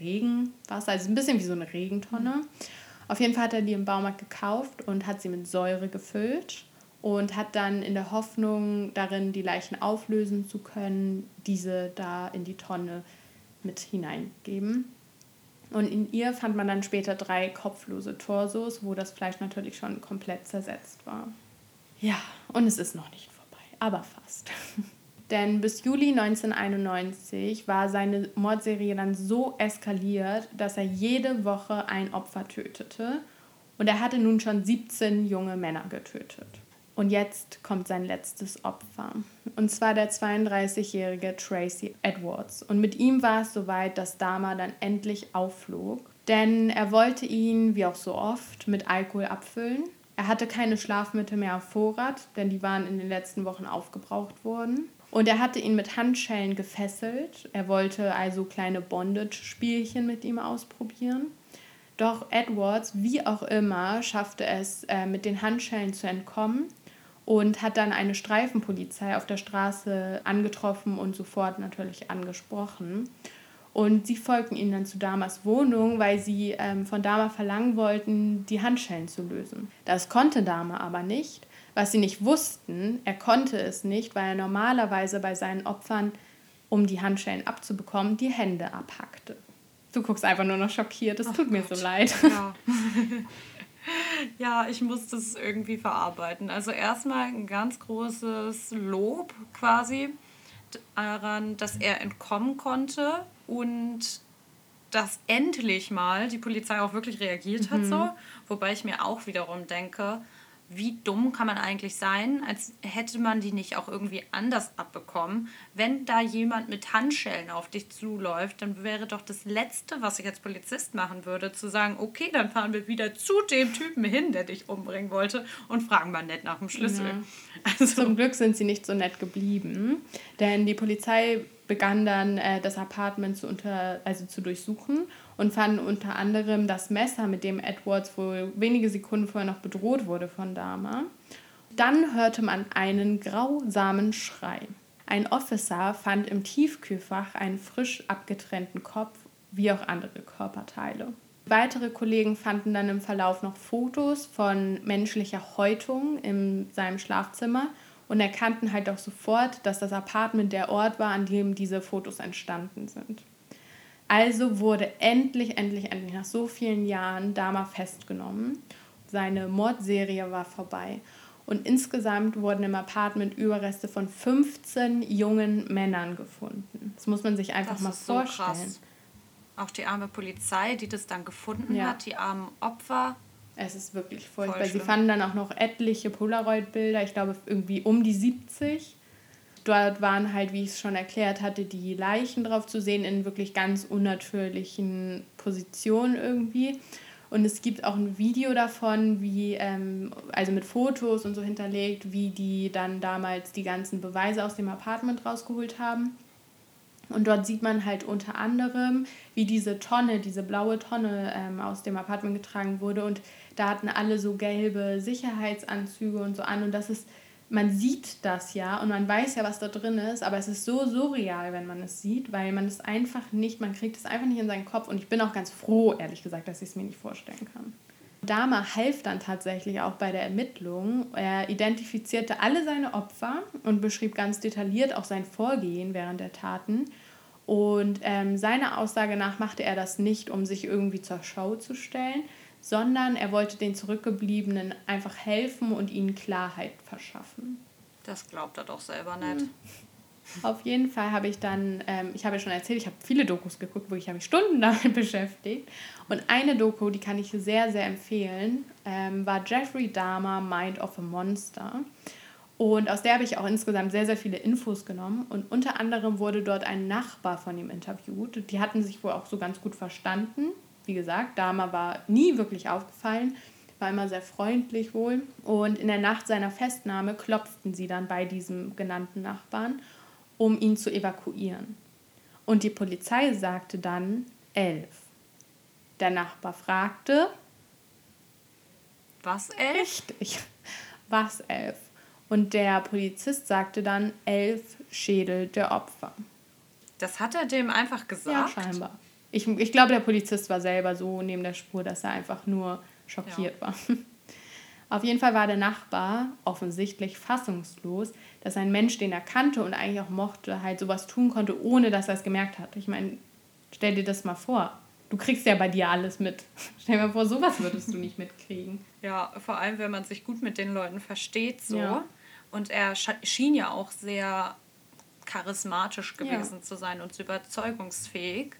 Regenwasser. Also ein bisschen wie so eine Regentonne. Auf jeden Fall hat er die im Baumarkt gekauft und hat sie mit Säure gefüllt und hat dann in der Hoffnung darin, die Leichen auflösen zu können, diese da in die Tonne mit hineingeben. Und in ihr fand man dann später drei kopflose Torsos, wo das Fleisch natürlich schon komplett zersetzt war. Ja, und es ist noch nicht vorbei, aber fast. [LAUGHS] Denn bis Juli 1991 war seine Mordserie dann so eskaliert, dass er jede Woche ein Opfer tötete. Und er hatte nun schon 17 junge Männer getötet. Und jetzt kommt sein letztes Opfer. Und zwar der 32-jährige Tracy Edwards. Und mit ihm war es soweit, dass Dama dann endlich aufflog. Denn er wollte ihn, wie auch so oft, mit Alkohol abfüllen. Er hatte keine Schlafmittel mehr auf Vorrat, denn die waren in den letzten Wochen aufgebraucht worden. Und er hatte ihn mit Handschellen gefesselt. Er wollte also kleine Bondage-Spielchen mit ihm ausprobieren. Doch Edwards, wie auch immer, schaffte es, äh, mit den Handschellen zu entkommen und hat dann eine Streifenpolizei auf der Straße angetroffen und sofort natürlich angesprochen. Und sie folgten ihnen dann zu Damas Wohnung, weil sie ähm, von Dama verlangen wollten, die Handschellen zu lösen. Das konnte Dama aber nicht. Was sie nicht wussten, er konnte es nicht, weil er normalerweise bei seinen Opfern, um die Handschellen abzubekommen, die Hände abhackte. Du guckst einfach nur noch schockiert, es tut Gott. mir so leid. Ja. [LAUGHS] [LAUGHS] Ja, ich muss das irgendwie verarbeiten. Also erstmal ein ganz großes Lob quasi daran, dass er entkommen konnte und dass endlich mal die Polizei auch wirklich reagiert hat mhm. so. Wobei ich mir auch wiederum denke, wie dumm kann man eigentlich sein, als hätte man die nicht auch irgendwie anders abbekommen. Wenn da jemand mit Handschellen auf dich zuläuft, dann wäre doch das Letzte, was ich als Polizist machen würde, zu sagen, okay, dann fahren wir wieder zu dem Typen hin, der dich umbringen wollte und fragen mal nett nach dem Schlüssel. Ja. Also. Zum Glück sind sie nicht so nett geblieben, denn die Polizei begann dann äh, das Apartment zu, unter, also zu durchsuchen und fanden unter anderem das Messer, mit dem Edwards wohl wenige Sekunden vorher noch bedroht wurde von Dama. Dann hörte man einen grausamen Schrei. Ein Officer fand im Tiefkühlfach einen frisch abgetrennten Kopf wie auch andere Körperteile. Weitere Kollegen fanden dann im Verlauf noch Fotos von menschlicher Häutung in seinem Schlafzimmer und erkannten halt auch sofort, dass das Apartment der Ort war, an dem diese Fotos entstanden sind. Also wurde endlich, endlich, endlich nach so vielen Jahren Dama festgenommen. Seine Mordserie war vorbei. Und insgesamt wurden im Apartment Überreste von 15 jungen Männern gefunden. Das muss man sich einfach das mal vorstellen. So Auch die arme Polizei, die das dann gefunden ja. hat, die armen Opfer. Es ist wirklich furchtbar. Voll Sie fanden dann auch noch etliche Polaroid-Bilder, ich glaube irgendwie um die 70 dort waren halt, wie ich es schon erklärt hatte, die Leichen drauf zu sehen in wirklich ganz unnatürlichen Positionen irgendwie. Und es gibt auch ein Video davon, wie, ähm, also mit Fotos und so hinterlegt, wie die dann damals die ganzen Beweise aus dem Apartment rausgeholt haben. Und dort sieht man halt unter anderem, wie diese Tonne, diese blaue Tonne ähm, aus dem Apartment getragen wurde. Und da hatten alle so gelbe Sicherheitsanzüge und so an. Und das ist man sieht das ja und man weiß ja, was da drin ist, aber es ist so surreal, wenn man es sieht, weil man es einfach nicht, man kriegt es einfach nicht in seinen Kopf und ich bin auch ganz froh, ehrlich gesagt, dass ich es mir nicht vorstellen kann. Dama half dann tatsächlich auch bei der Ermittlung. Er identifizierte alle seine Opfer und beschrieb ganz detailliert auch sein Vorgehen während der Taten. Und ähm, seiner Aussage nach machte er das nicht, um sich irgendwie zur Show zu stellen, sondern er wollte den Zurückgebliebenen einfach helfen und ihnen Klarheit verschaffen. Das glaubt er doch selber nicht. Hm. Auf jeden Fall habe ich dann, ähm, ich habe ja schon erzählt, ich habe viele Dokus geguckt, wo ich habe mich Stunden [LAUGHS] damit beschäftigt. Und eine Doku, die kann ich sehr, sehr empfehlen, ähm, war Jeffrey Dahmer, Mind of a Monster. Und aus der habe ich auch insgesamt sehr, sehr viele Infos genommen. Und unter anderem wurde dort ein Nachbar von ihm interviewt. Die hatten sich wohl auch so ganz gut verstanden wie gesagt, Dama war nie wirklich aufgefallen, war immer sehr freundlich wohl. Und in der Nacht seiner Festnahme klopften sie dann bei diesem genannten Nachbarn, um ihn zu evakuieren. Und die Polizei sagte dann elf. Der Nachbar fragte, was elf? Richtig, [LAUGHS] was elf? Und der Polizist sagte dann elf Schädel der Opfer. Das hat er dem einfach gesagt? Ja, scheinbar ich, ich glaube, der Polizist war selber so neben der Spur, dass er einfach nur schockiert ja. war. [LAUGHS] Auf jeden Fall war der Nachbar offensichtlich fassungslos, dass ein Mensch, den er kannte und eigentlich auch mochte, halt sowas tun konnte, ohne dass er es gemerkt hat. Ich meine, stell dir das mal vor. Du kriegst ja bei dir alles mit. [LAUGHS] Stell dir mal vor, sowas würdest du nicht mitkriegen. Ja, vor allem, wenn man sich gut mit den Leuten versteht, so. Ja. Und er schien ja auch sehr charismatisch gewesen ja. zu sein und überzeugungsfähig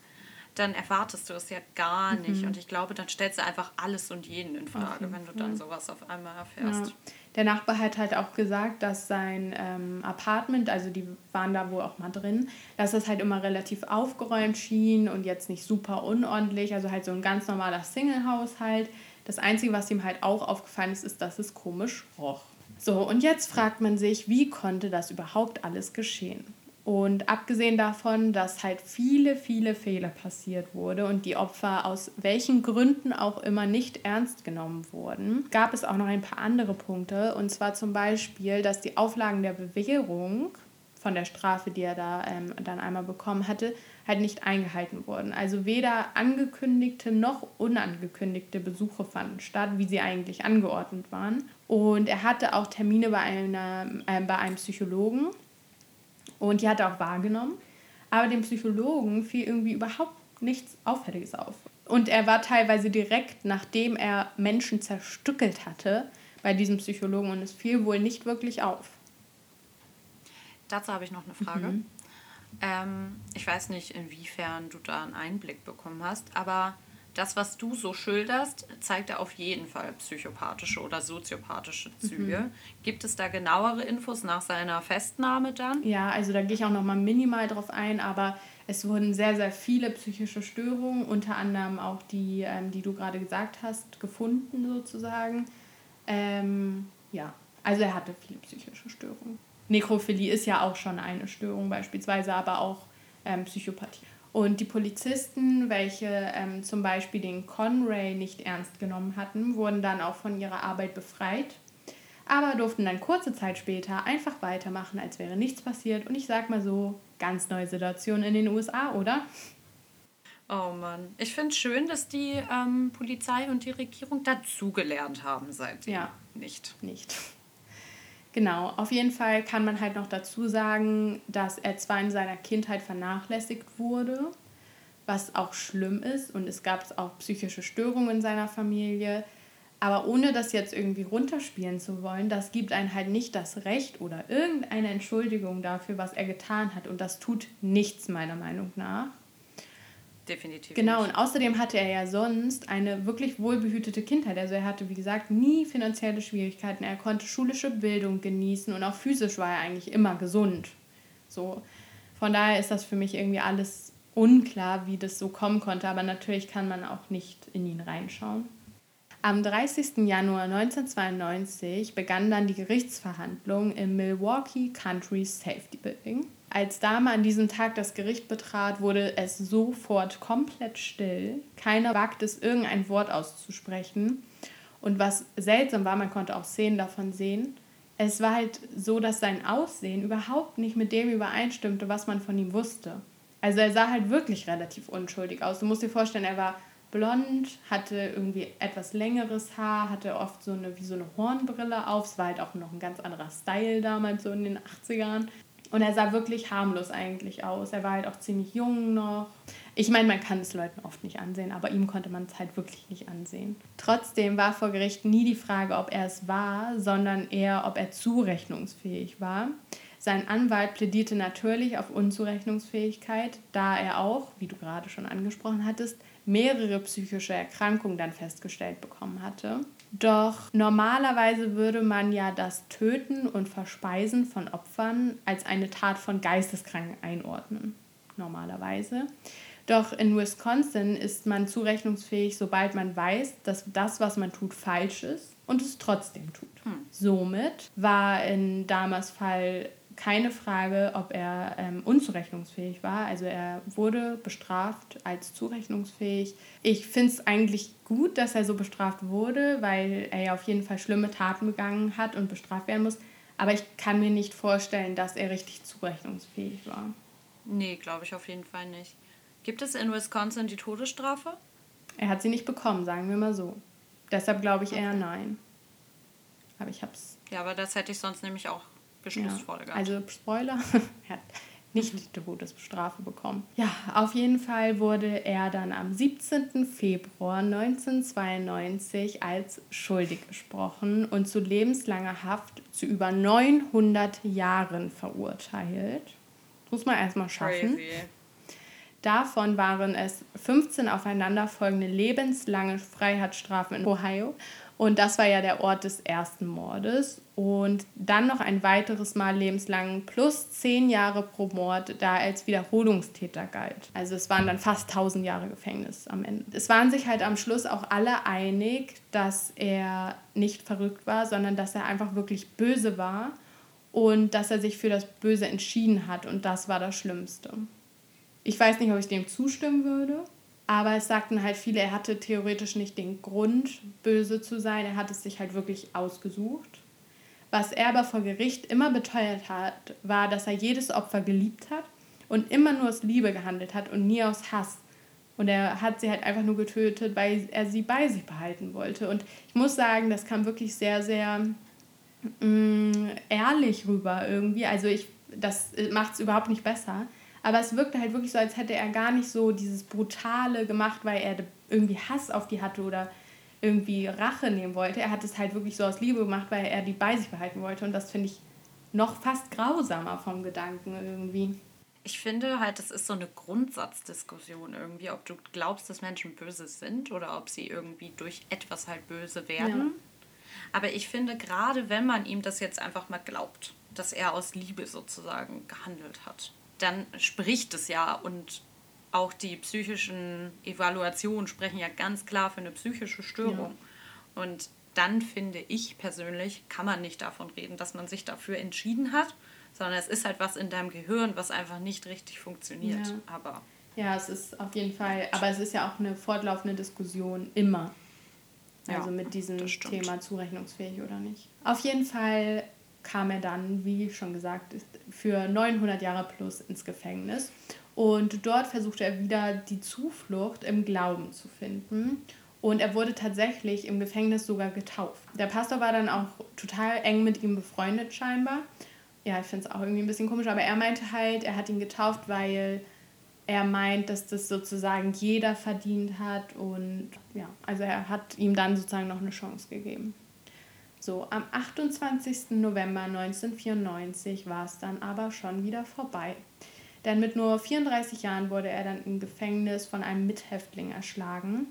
dann erwartest du es ja gar nicht. Mhm. Und ich glaube, dann stellst du einfach alles und jeden in Frage, wenn du dann sowas auf einmal erfährst. Ja. Der Nachbar hat halt auch gesagt, dass sein ähm, Apartment, also die waren da wohl auch mal drin, dass das halt immer relativ aufgeräumt schien und jetzt nicht super unordentlich, also halt so ein ganz normaler Single-Haushalt. Das Einzige, was ihm halt auch aufgefallen ist, ist, dass es komisch roch. So, und jetzt fragt man sich, wie konnte das überhaupt alles geschehen? Und abgesehen davon, dass halt viele, viele Fehler passiert wurde und die Opfer aus welchen Gründen auch immer nicht ernst genommen wurden, gab es auch noch ein paar andere Punkte. Und zwar zum Beispiel, dass die Auflagen der Bewährung von der Strafe, die er da ähm, dann einmal bekommen hatte, halt nicht eingehalten wurden. Also weder angekündigte noch unangekündigte Besuche fanden statt, wie sie eigentlich angeordnet waren. Und er hatte auch Termine bei, einer, äh, bei einem Psychologen und die hat er auch wahrgenommen. Aber dem Psychologen fiel irgendwie überhaupt nichts Auffälliges auf. Und er war teilweise direkt, nachdem er Menschen zerstückelt hatte, bei diesem Psychologen und es fiel wohl nicht wirklich auf. Dazu habe ich noch eine Frage. Mhm. Ähm, ich weiß nicht, inwiefern du da einen Einblick bekommen hast, aber das, was du so schilderst, zeigt ja auf jeden Fall psychopathische oder soziopathische Züge. Mhm. Gibt es da genauere Infos nach seiner Festnahme dann? Ja, also da gehe ich auch noch mal minimal drauf ein, aber es wurden sehr, sehr viele psychische Störungen, unter anderem auch die, ähm, die du gerade gesagt hast, gefunden sozusagen. Ähm, ja, also er hatte viele psychische Störungen. Nekrophilie ist ja auch schon eine Störung beispielsweise, aber auch ähm, Psychopathie. Und die Polizisten, welche ähm, zum Beispiel den Conray nicht ernst genommen hatten, wurden dann auch von ihrer Arbeit befreit, aber durften dann kurze Zeit später einfach weitermachen, als wäre nichts passiert. Und ich sag mal so, ganz neue Situation in den USA, oder? Oh Mann. Ich finde es schön, dass die ähm, Polizei und die Regierung dazugelernt haben seitdem. Ja. Nicht. Nicht. Genau, auf jeden Fall kann man halt noch dazu sagen, dass er zwar in seiner Kindheit vernachlässigt wurde, was auch schlimm ist und es gab auch psychische Störungen in seiner Familie, aber ohne das jetzt irgendwie runterspielen zu wollen, das gibt einem halt nicht das Recht oder irgendeine Entschuldigung dafür, was er getan hat und das tut nichts meiner Meinung nach. Definitiv. Genau, nicht. und außerdem hatte er ja sonst eine wirklich wohlbehütete Kindheit. Also er hatte, wie gesagt, nie finanzielle Schwierigkeiten. Er konnte schulische Bildung genießen und auch physisch war er eigentlich immer gesund. So. Von daher ist das für mich irgendwie alles unklar, wie das so kommen konnte. Aber natürlich kann man auch nicht in ihn reinschauen. Am 30. Januar 1992 begann dann die Gerichtsverhandlung im Milwaukee Country Safety Building. Als Dame an diesem Tag das Gericht betrat, wurde es sofort komplett still. Keiner wagte es, irgendein Wort auszusprechen. Und was seltsam war, man konnte auch Szenen davon sehen, es war halt so, dass sein Aussehen überhaupt nicht mit dem übereinstimmte, was man von ihm wusste. Also er sah halt wirklich relativ unschuldig aus. Du musst dir vorstellen, er war blond, hatte irgendwie etwas längeres Haar, hatte oft so eine wie so eine Hornbrille auf. Es war halt auch noch ein ganz anderer Style damals, so in den 80ern. Und er sah wirklich harmlos eigentlich aus. Er war halt auch ziemlich jung noch. Ich meine, man kann es Leuten oft nicht ansehen, aber ihm konnte man es halt wirklich nicht ansehen. Trotzdem war vor Gericht nie die Frage, ob er es war, sondern eher, ob er zurechnungsfähig war. Sein Anwalt plädierte natürlich auf Unzurechnungsfähigkeit, da er auch, wie du gerade schon angesprochen hattest, mehrere psychische Erkrankungen dann festgestellt bekommen hatte. Doch normalerweise würde man ja das Töten und Verspeisen von Opfern als eine Tat von Geisteskranken einordnen. Normalerweise. Doch in Wisconsin ist man zurechnungsfähig, sobald man weiß, dass das, was man tut, falsch ist und es trotzdem tut. Hm. Somit war in Damas Fall keine Frage, ob er ähm, unzurechnungsfähig war. Also er wurde bestraft als zurechnungsfähig. Ich finde es eigentlich gut, dass er so bestraft wurde, weil er ja auf jeden Fall schlimme Taten begangen hat und bestraft werden muss. Aber ich kann mir nicht vorstellen, dass er richtig zurechnungsfähig war. Nee, glaube ich auf jeden Fall nicht. Gibt es in Wisconsin die Todesstrafe? Er hat sie nicht bekommen, sagen wir mal so. Deshalb glaube ich eher nein. Aber ich hab's. Ja, aber das hätte ich sonst nämlich auch geschlussfolgert. Ja, also Spoiler, [LAUGHS] er hat nicht die Todesstrafe bekommen. Ja, auf jeden Fall wurde er dann am 17. Februar 1992 als schuldig gesprochen und zu lebenslanger Haft zu über 900 Jahren verurteilt. Muss man erstmal schaffen. Crazy. Davon waren es 15 aufeinanderfolgende lebenslange Freiheitsstrafen in Ohio und das war ja der Ort des ersten Mordes. Und dann noch ein weiteres Mal lebenslang plus zehn Jahre pro Mord, da er als Wiederholungstäter galt. Also es waren dann fast tausend Jahre Gefängnis am Ende. Es waren sich halt am Schluss auch alle einig, dass er nicht verrückt war, sondern dass er einfach wirklich böse war und dass er sich für das Böse entschieden hat. Und das war das Schlimmste. Ich weiß nicht, ob ich dem zustimmen würde. Aber es sagten halt viele, er hatte theoretisch nicht den Grund, böse zu sein. Er hat es sich halt wirklich ausgesucht. Was er aber vor Gericht immer beteuert hat, war, dass er jedes Opfer geliebt hat und immer nur aus Liebe gehandelt hat und nie aus Hass. Und er hat sie halt einfach nur getötet, weil er sie bei sich behalten wollte. Und ich muss sagen, das kam wirklich sehr, sehr mh, mm, ehrlich rüber irgendwie. Also ich, das macht es überhaupt nicht besser. Aber es wirkte halt wirklich so, als hätte er gar nicht so dieses Brutale gemacht, weil er irgendwie Hass auf die hatte oder irgendwie Rache nehmen wollte. Er hat es halt wirklich so aus Liebe gemacht, weil er die bei sich behalten wollte. Und das finde ich noch fast grausamer vom Gedanken irgendwie. Ich finde halt, das ist so eine Grundsatzdiskussion irgendwie, ob du glaubst, dass Menschen böse sind oder ob sie irgendwie durch etwas halt böse werden. Ja. Aber ich finde, gerade wenn man ihm das jetzt einfach mal glaubt, dass er aus Liebe sozusagen gehandelt hat, dann spricht es ja und auch die psychischen Evaluationen sprechen ja ganz klar für eine psychische Störung. Ja. Und dann finde ich persönlich, kann man nicht davon reden, dass man sich dafür entschieden hat, sondern es ist halt was in deinem Gehirn, was einfach nicht richtig funktioniert. Ja. Aber ja, es ist auf jeden Fall, aber es ist ja auch eine fortlaufende Diskussion immer. Also ja, mit diesem Thema zurechnungsfähig oder nicht. Auf jeden Fall kam er dann, wie schon gesagt, für 900 Jahre plus ins Gefängnis. Und dort versuchte er wieder die Zuflucht im Glauben zu finden. Und er wurde tatsächlich im Gefängnis sogar getauft. Der Pastor war dann auch total eng mit ihm befreundet scheinbar. Ja, ich finde es auch irgendwie ein bisschen komisch, aber er meinte halt, er hat ihn getauft, weil er meint, dass das sozusagen jeder verdient hat. Und ja, also er hat ihm dann sozusagen noch eine Chance gegeben. So, am 28. November 1994 war es dann aber schon wieder vorbei. Denn mit nur 34 Jahren wurde er dann im Gefängnis von einem Mithäftling erschlagen.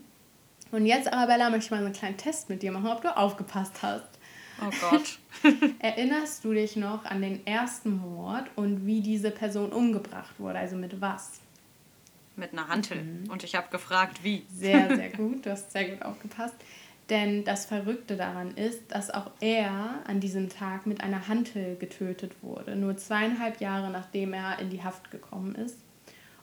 Und jetzt, Arabella, möchte ich mal so einen kleinen Test mit dir machen, ob du aufgepasst hast. Oh Gott. [LAUGHS] Erinnerst du dich noch an den ersten Mord und wie diese Person umgebracht wurde? Also mit was? Mit einer Hantel. Mhm. Und ich habe gefragt, wie. Sehr, [LAUGHS] sehr gut. Du hast sehr gut aufgepasst. Denn das Verrückte daran ist, dass auch er an diesem Tag mit einer Hantel getötet wurde, nur zweieinhalb Jahre nachdem er in die Haft gekommen ist.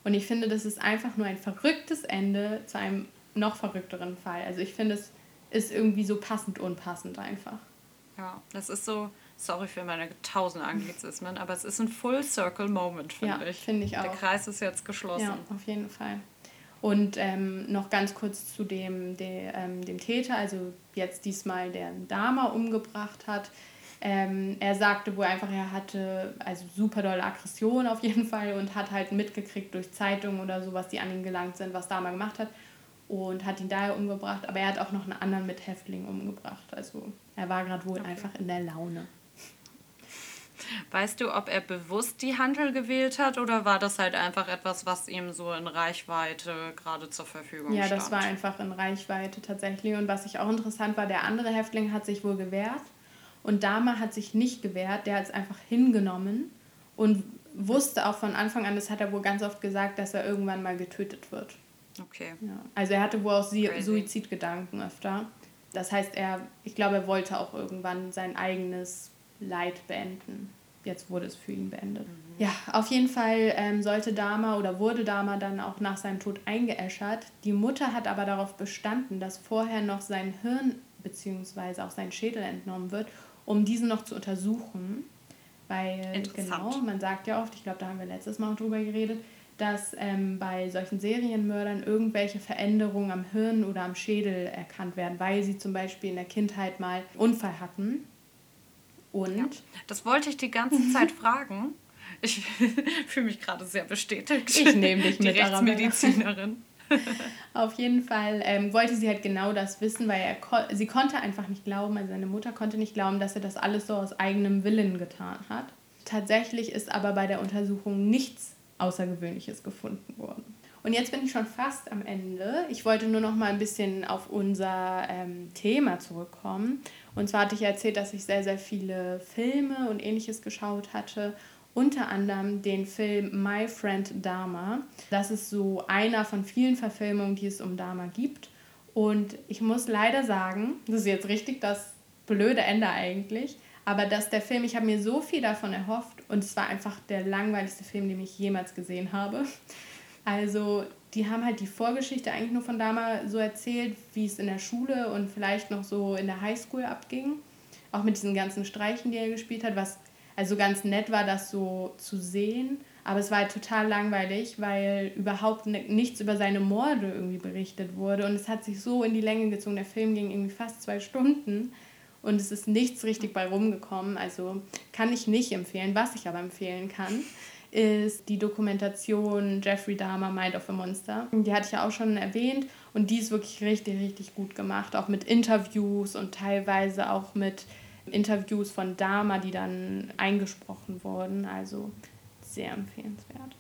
Und ich finde, das ist einfach nur ein verrücktes Ende zu einem noch verrückteren Fall. Also ich finde, es ist irgendwie so passend unpassend einfach. Ja, das ist so, Sorry für meine tausend Anglizismen, aber es ist ein Full Circle Moment, finde Ja, ich. finde ich Der auch. Kreis ist jetzt geschlossen. Ja, auf jeden Fall. Und ähm, noch ganz kurz zu dem, der, ähm, dem Täter, also jetzt diesmal der Dama umgebracht hat. Ähm, er sagte wohl einfach, er hatte also super dolle Aggression auf jeden Fall und hat halt mitgekriegt durch Zeitungen oder sowas, die an ihn gelangt sind, was Dama gemacht hat und hat ihn daher umgebracht. Aber er hat auch noch einen anderen Mithäftling umgebracht. Also er war gerade wohl einfach in der Laune. Weißt du, ob er bewusst die Handel gewählt hat oder war das halt einfach etwas, was ihm so in Reichweite gerade zur Verfügung Ja, stand? das war einfach in Reichweite tatsächlich. Und was ich auch interessant war, der andere Häftling hat sich wohl gewehrt und Dama hat sich nicht gewehrt. Der hat es einfach hingenommen und wusste auch von Anfang an, das hat er wohl ganz oft gesagt, dass er irgendwann mal getötet wird. Okay. Ja. Also er hatte wohl auch Crazy. Suizidgedanken öfter. Das heißt, er, ich glaube, er wollte auch irgendwann sein eigenes Leid beenden. Jetzt wurde es für ihn beendet. Ja, auf jeden Fall ähm, sollte Dama oder wurde Dama dann auch nach seinem Tod eingeäschert. Die Mutter hat aber darauf bestanden, dass vorher noch sein Hirn bzw. auch sein Schädel entnommen wird, um diesen noch zu untersuchen. Weil, Interessant. genau, man sagt ja oft, ich glaube, da haben wir letztes Mal auch drüber geredet, dass ähm, bei solchen Serienmördern irgendwelche Veränderungen am Hirn oder am Schädel erkannt werden, weil sie zum Beispiel in der Kindheit mal einen Unfall hatten. Und Ja. Das wollte ich die ganze Zeit fragen. Ich [LAUGHS] fühle mich gerade sehr bestätigt. Ich nehme dich die mit, Arabella. Rechtsmedizinerin. [LAUGHS] auf jeden Fall ähm, wollte sie halt genau das wissen, weil er sie konnte einfach nicht glauben, also seine Mutter konnte nicht glauben, dass er das alles so aus eigenem Willen getan hat. Tatsächlich ist aber bei der Untersuchung nichts Außergewöhnliches gefunden worden. Und jetzt bin ich schon fast am Ende. Ich wollte nur noch mal ein bisschen auf unser ähm, Thema zurückkommen. Und zwar hatte ich erzählt, dass ich sehr, sehr viele Filme und ähnliches geschaut hatte. Unter anderem den Film My Friend Dharma. Das ist so einer von vielen Verfilmungen, die es um Dharma gibt. Und ich muss leider sagen, das ist jetzt richtig das blöde Ende eigentlich, aber dass der Film, ich habe mir so viel davon erhofft und es war einfach der langweiligste Film, den ich jemals gesehen habe. Also die haben halt die Vorgeschichte eigentlich nur von Dama so erzählt, wie es in der Schule und vielleicht noch so in der Highschool abging. Auch mit diesen ganzen Streichen, die er gespielt hat, was also ganz nett war, das so zu sehen. Aber es war halt total langweilig, weil überhaupt ni- nichts über seine Morde irgendwie berichtet wurde. Und es hat sich so in die Länge gezogen. Der Film ging irgendwie fast zwei Stunden und es ist nichts richtig bei rumgekommen. Also kann ich nicht empfehlen. Was ich aber empfehlen kann, ist die Dokumentation Jeffrey Dahmer Mind of a Monster. Die hatte ich ja auch schon erwähnt und die ist wirklich richtig, richtig gut gemacht. Auch mit Interviews und teilweise auch mit Interviews von Dahmer, die dann eingesprochen wurden. Also sehr empfehlenswert.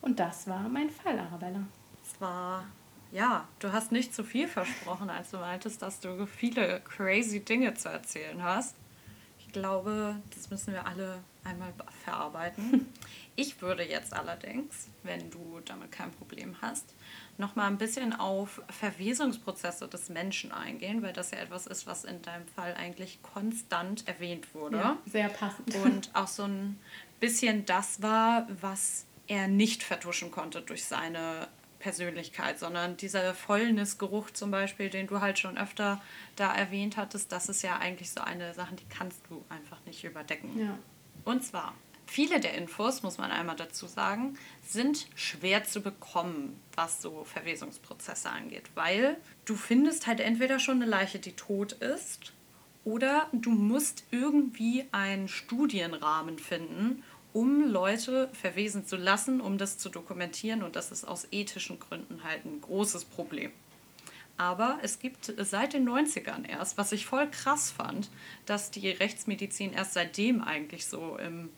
Und das war mein Fall, Arabella. Es war, ja, du hast nicht zu viel versprochen, als du meintest, dass du viele crazy Dinge zu erzählen hast. Ich glaube, das müssen wir alle einmal verarbeiten. [LAUGHS] Ich würde jetzt allerdings, wenn du damit kein Problem hast, noch mal ein bisschen auf Verwesungsprozesse des Menschen eingehen, weil das ja etwas ist, was in deinem Fall eigentlich konstant erwähnt wurde Ja, sehr passend. und auch so ein bisschen das war, was er nicht vertuschen konnte durch seine Persönlichkeit, sondern dieser Fäulnisgeruch zum Beispiel, den du halt schon öfter da erwähnt hattest, das ist ja eigentlich so eine Sache, die kannst du einfach nicht überdecken. ja. Und zwar, viele der Infos, muss man einmal dazu sagen, sind schwer zu bekommen, was so Verwesungsprozesse angeht, weil du findest halt entweder schon eine Leiche, die tot ist, oder du musst irgendwie einen Studienrahmen finden, um Leute verwesen zu lassen, um das zu dokumentieren. Und das ist aus ethischen Gründen halt ein großes Problem. Aber es gibt seit den 90ern erst, was ich voll krass fand, dass die Rechtsmedizin erst seitdem eigentlich so im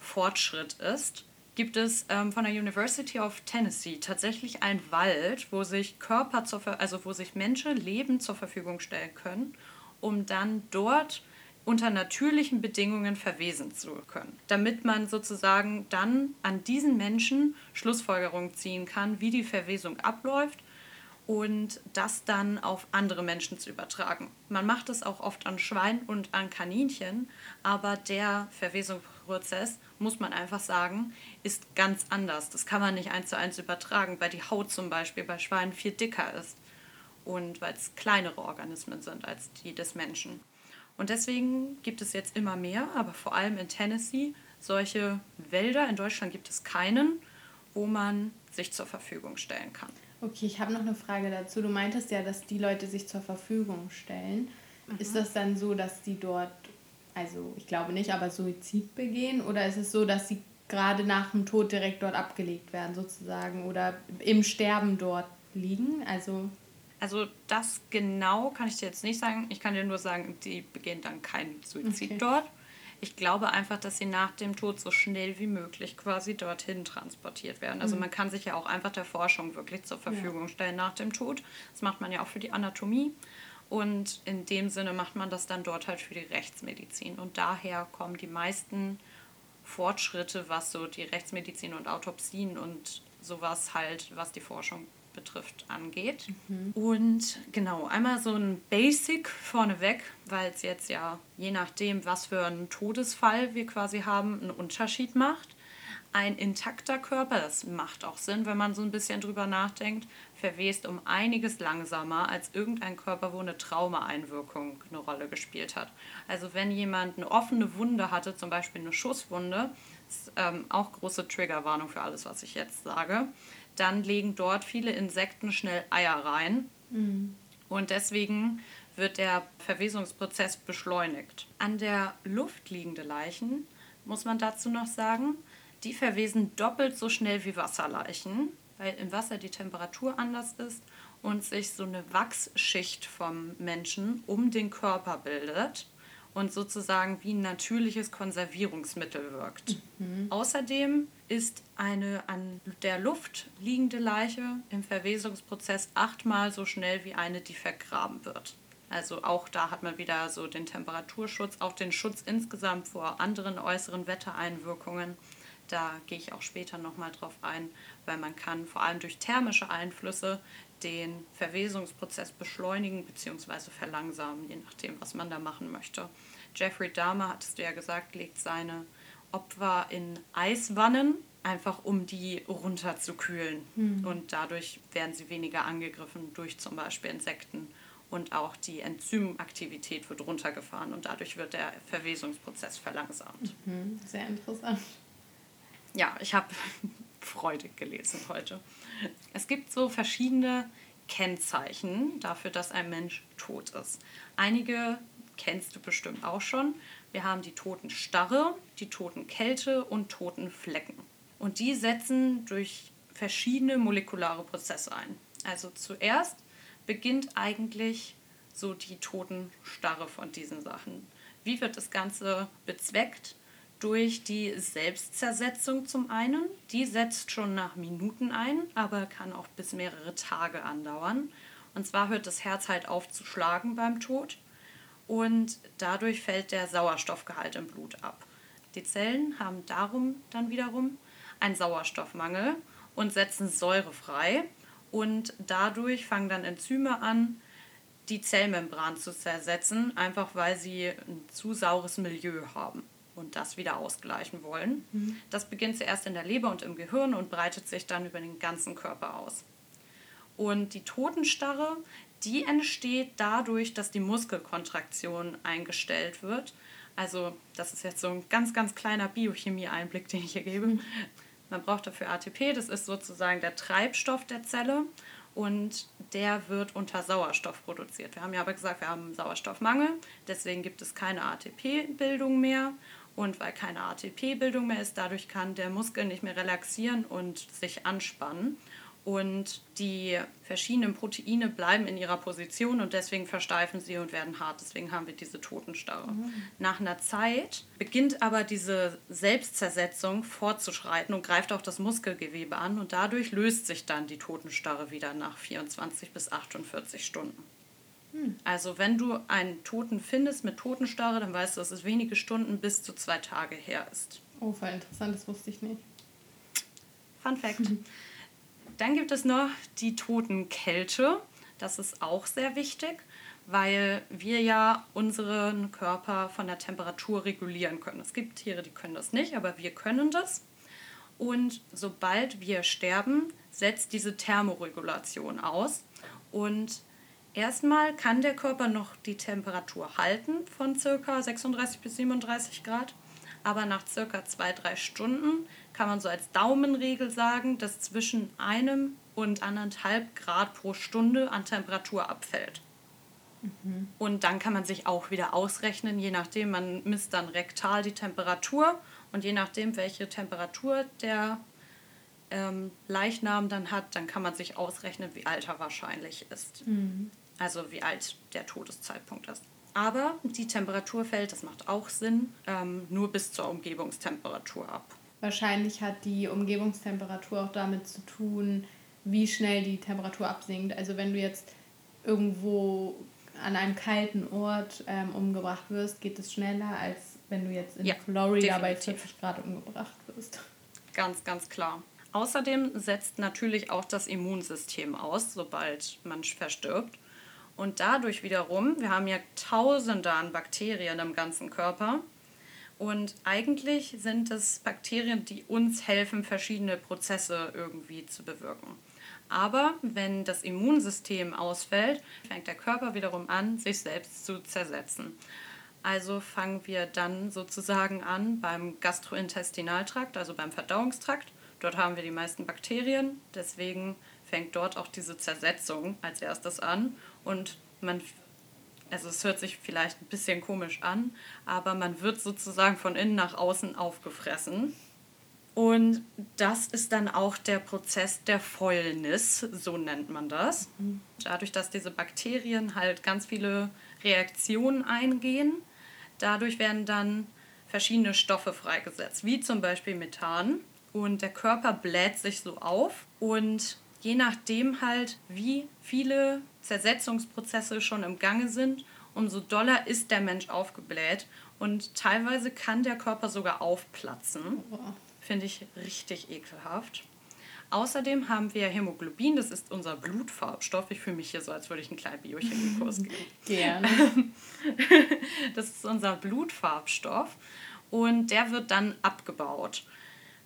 Fortschritt ist, gibt es ähm, von der University of Tennessee tatsächlich einen Wald, wo sich Körper zur also wo sich Menschen Leben zur Verfügung stellen können, um dann dort unter natürlichen Bedingungen verwesen zu können, damit man sozusagen dann an diesen Menschen Schlussfolgerungen ziehen kann, wie die Verwesung abläuft und das dann auf andere Menschen zu übertragen. Man macht es auch oft an Schweinen und an Kaninchen, aber der Verwesungsprozess, muss man einfach sagen, ist ganz anders. Das kann man nicht eins zu eins übertragen, weil die Haut zum Beispiel bei Schweinen viel dicker ist und weil es kleinere Organismen sind als die des Menschen. Und deswegen gibt es jetzt immer mehr, aber vor allem in Tennessee, solche Wälder. In Deutschland gibt es keinen, wo man sich zur Verfügung stellen kann. Okay, ich habe noch eine Frage dazu. Du meintest ja, dass die Leute sich zur Verfügung stellen. Mhm. Ist das dann so, dass die dort, also ich glaube nicht, aber Suizid begehen? Oder ist es so, dass sie gerade nach dem Tod direkt dort abgelegt werden, sozusagen? Oder im Sterben dort liegen? Also. Also das genau kann ich dir jetzt nicht sagen. Ich kann dir nur sagen, die begehen dann keinen Suizid okay. dort. Ich glaube einfach, dass sie nach dem Tod so schnell wie möglich quasi dorthin transportiert werden. Also mhm. man kann sich ja auch einfach der Forschung wirklich zur Verfügung ja. stellen nach dem Tod. Das macht man ja auch für die Anatomie. Und in dem Sinne macht man das dann dort halt für die Rechtsmedizin. Und daher kommen die meisten Fortschritte, was so die Rechtsmedizin und Autopsien und sowas halt, was die Forschung betrifft, angeht. Mhm. Und genau, einmal so ein Basic vorneweg, weil es jetzt ja je nachdem, was für einen Todesfall wir quasi haben, einen Unterschied macht. Ein intakter Körper, das macht auch Sinn, wenn man so ein bisschen drüber nachdenkt, verwest um einiges langsamer als irgendein Körper, wo eine Traumaeinwirkung eine Rolle gespielt hat. Also wenn jemand eine offene Wunde hatte, zum Beispiel eine Schusswunde, ist ähm, auch große Triggerwarnung für alles, was ich jetzt sage, dann legen dort viele Insekten schnell Eier rein. Mhm. Und deswegen wird der Verwesungsprozess beschleunigt. An der Luft liegende Leichen, muss man dazu noch sagen, die verwesen doppelt so schnell wie Wasserleichen, weil im Wasser die Temperatur anders ist und sich so eine Wachsschicht vom Menschen um den Körper bildet und sozusagen wie ein natürliches Konservierungsmittel wirkt. Mhm. Außerdem ist eine an der Luft liegende Leiche im Verwesungsprozess achtmal so schnell wie eine, die vergraben wird. Also auch da hat man wieder so den Temperaturschutz, auch den Schutz insgesamt vor anderen äußeren Wettereinwirkungen. Da gehe ich auch später nochmal drauf ein, weil man kann vor allem durch thermische Einflüsse den Verwesungsprozess beschleunigen bzw. verlangsamen, je nachdem, was man da machen möchte. Jeffrey Dahmer, hattest du ja gesagt, legt seine Opfer in Eiswannen, einfach um die runterzukühlen. Mhm. Und dadurch werden sie weniger angegriffen durch zum Beispiel Insekten. Und auch die Enzymaktivität wird runtergefahren und dadurch wird der Verwesungsprozess verlangsamt. Mhm. Sehr interessant. Ja, ich habe [LAUGHS] freudig gelesen heute. Es gibt so verschiedene Kennzeichen dafür, dass ein Mensch tot ist. Einige kennst du bestimmt auch schon. Wir haben die Totenstarre, die Totenkälte und Totenflecken. Und die setzen durch verschiedene molekulare Prozesse ein. Also zuerst beginnt eigentlich so die Totenstarre von diesen Sachen. Wie wird das Ganze bezweckt? Durch die Selbstzersetzung zum einen. Die setzt schon nach Minuten ein, aber kann auch bis mehrere Tage andauern. Und zwar hört das Herz halt auf zu schlagen beim Tod und dadurch fällt der Sauerstoffgehalt im Blut ab. Die Zellen haben darum dann wiederum einen Sauerstoffmangel und setzen Säure frei und dadurch fangen dann Enzyme an, die Zellmembran zu zersetzen, einfach weil sie ein zu saures Milieu haben und das wieder ausgleichen wollen. Mhm. Das beginnt zuerst in der Leber und im Gehirn und breitet sich dann über den ganzen Körper aus. Und die Totenstarre, die entsteht dadurch, dass die Muskelkontraktion eingestellt wird. Also das ist jetzt so ein ganz, ganz kleiner Biochemie-Einblick, den ich hier gebe. Man braucht dafür ATP, das ist sozusagen der Treibstoff der Zelle und der wird unter Sauerstoff produziert. Wir haben ja aber gesagt, wir haben Sauerstoffmangel, deswegen gibt es keine ATP-Bildung mehr. Und weil keine ATP-Bildung mehr ist, dadurch kann der Muskel nicht mehr relaxieren und sich anspannen und die verschiedenen Proteine bleiben in ihrer Position und deswegen versteifen sie und werden hart. Deswegen haben wir diese Totenstarre. Mhm. Nach einer Zeit beginnt aber diese Selbstzersetzung fortzuschreiten und greift auch das Muskelgewebe an und dadurch löst sich dann die Totenstarre wieder nach 24 bis 48 Stunden. Also wenn du einen Toten findest mit Totenstarre, dann weißt du, dass es wenige Stunden bis zu zwei Tage her ist. Oh, voll interessant, das wusste ich nicht. Fun Fact. [LAUGHS] Dann gibt es noch die Totenkälte. Das ist auch sehr wichtig, weil wir ja unseren Körper von der Temperatur regulieren können. Es gibt Tiere, die können das nicht, aber wir können das. Und sobald wir sterben, setzt diese Thermoregulation aus. Und Erstmal kann der Körper noch die Temperatur halten von ca. 36 bis 37 Grad, aber nach ca. 2-3 Stunden kann man so als Daumenregel sagen, dass zwischen einem und anderthalb Grad pro Stunde an Temperatur abfällt. Mhm. Und dann kann man sich auch wieder ausrechnen, je nachdem, man misst dann rektal die Temperatur und je nachdem, welche Temperatur der ähm, Leichnam dann hat, dann kann man sich ausrechnen, wie alt er wahrscheinlich ist. Mhm. Also wie alt der Todeszeitpunkt ist. Aber die Temperatur fällt, das macht auch Sinn, ähm, nur bis zur Umgebungstemperatur ab. Wahrscheinlich hat die Umgebungstemperatur auch damit zu tun, wie schnell die Temperatur absinkt. Also wenn du jetzt irgendwo an einem kalten Ort ähm, umgebracht wirst, geht es schneller, als wenn du jetzt in ja, Florida definitiv. bei 40 Grad umgebracht wirst. Ganz, ganz klar. Außerdem setzt natürlich auch das Immunsystem aus, sobald man verstirbt. Und dadurch wiederum, wir haben ja Tausende an Bakterien im ganzen Körper. Und eigentlich sind es Bakterien, die uns helfen, verschiedene Prozesse irgendwie zu bewirken. Aber wenn das Immunsystem ausfällt, fängt der Körper wiederum an, sich selbst zu zersetzen. Also fangen wir dann sozusagen an beim Gastrointestinaltrakt, also beim Verdauungstrakt. Dort haben wir die meisten Bakterien, deswegen fängt dort auch diese Zersetzung als erstes an und man also es hört sich vielleicht ein bisschen komisch an, aber man wird sozusagen von innen nach außen aufgefressen. Und das ist dann auch der Prozess der Fäulnis, so nennt man das. Mhm. Dadurch, dass diese Bakterien halt ganz viele Reaktionen eingehen, dadurch werden dann verschiedene Stoffe freigesetzt, wie zum Beispiel Methan. Und der Körper bläht sich so auf und je nachdem halt, wie viele Zersetzungsprozesse schon im Gange sind, umso doller ist der Mensch aufgebläht. Und teilweise kann der Körper sogar aufplatzen. Oh. Finde ich richtig ekelhaft. Außerdem haben wir Hämoglobin, das ist unser Blutfarbstoff. Ich fühle mich hier so, als würde ich einen kleinen Biochemiekurs geben. [LAUGHS] Gerne. [LAUGHS] das ist unser Blutfarbstoff und der wird dann abgebaut.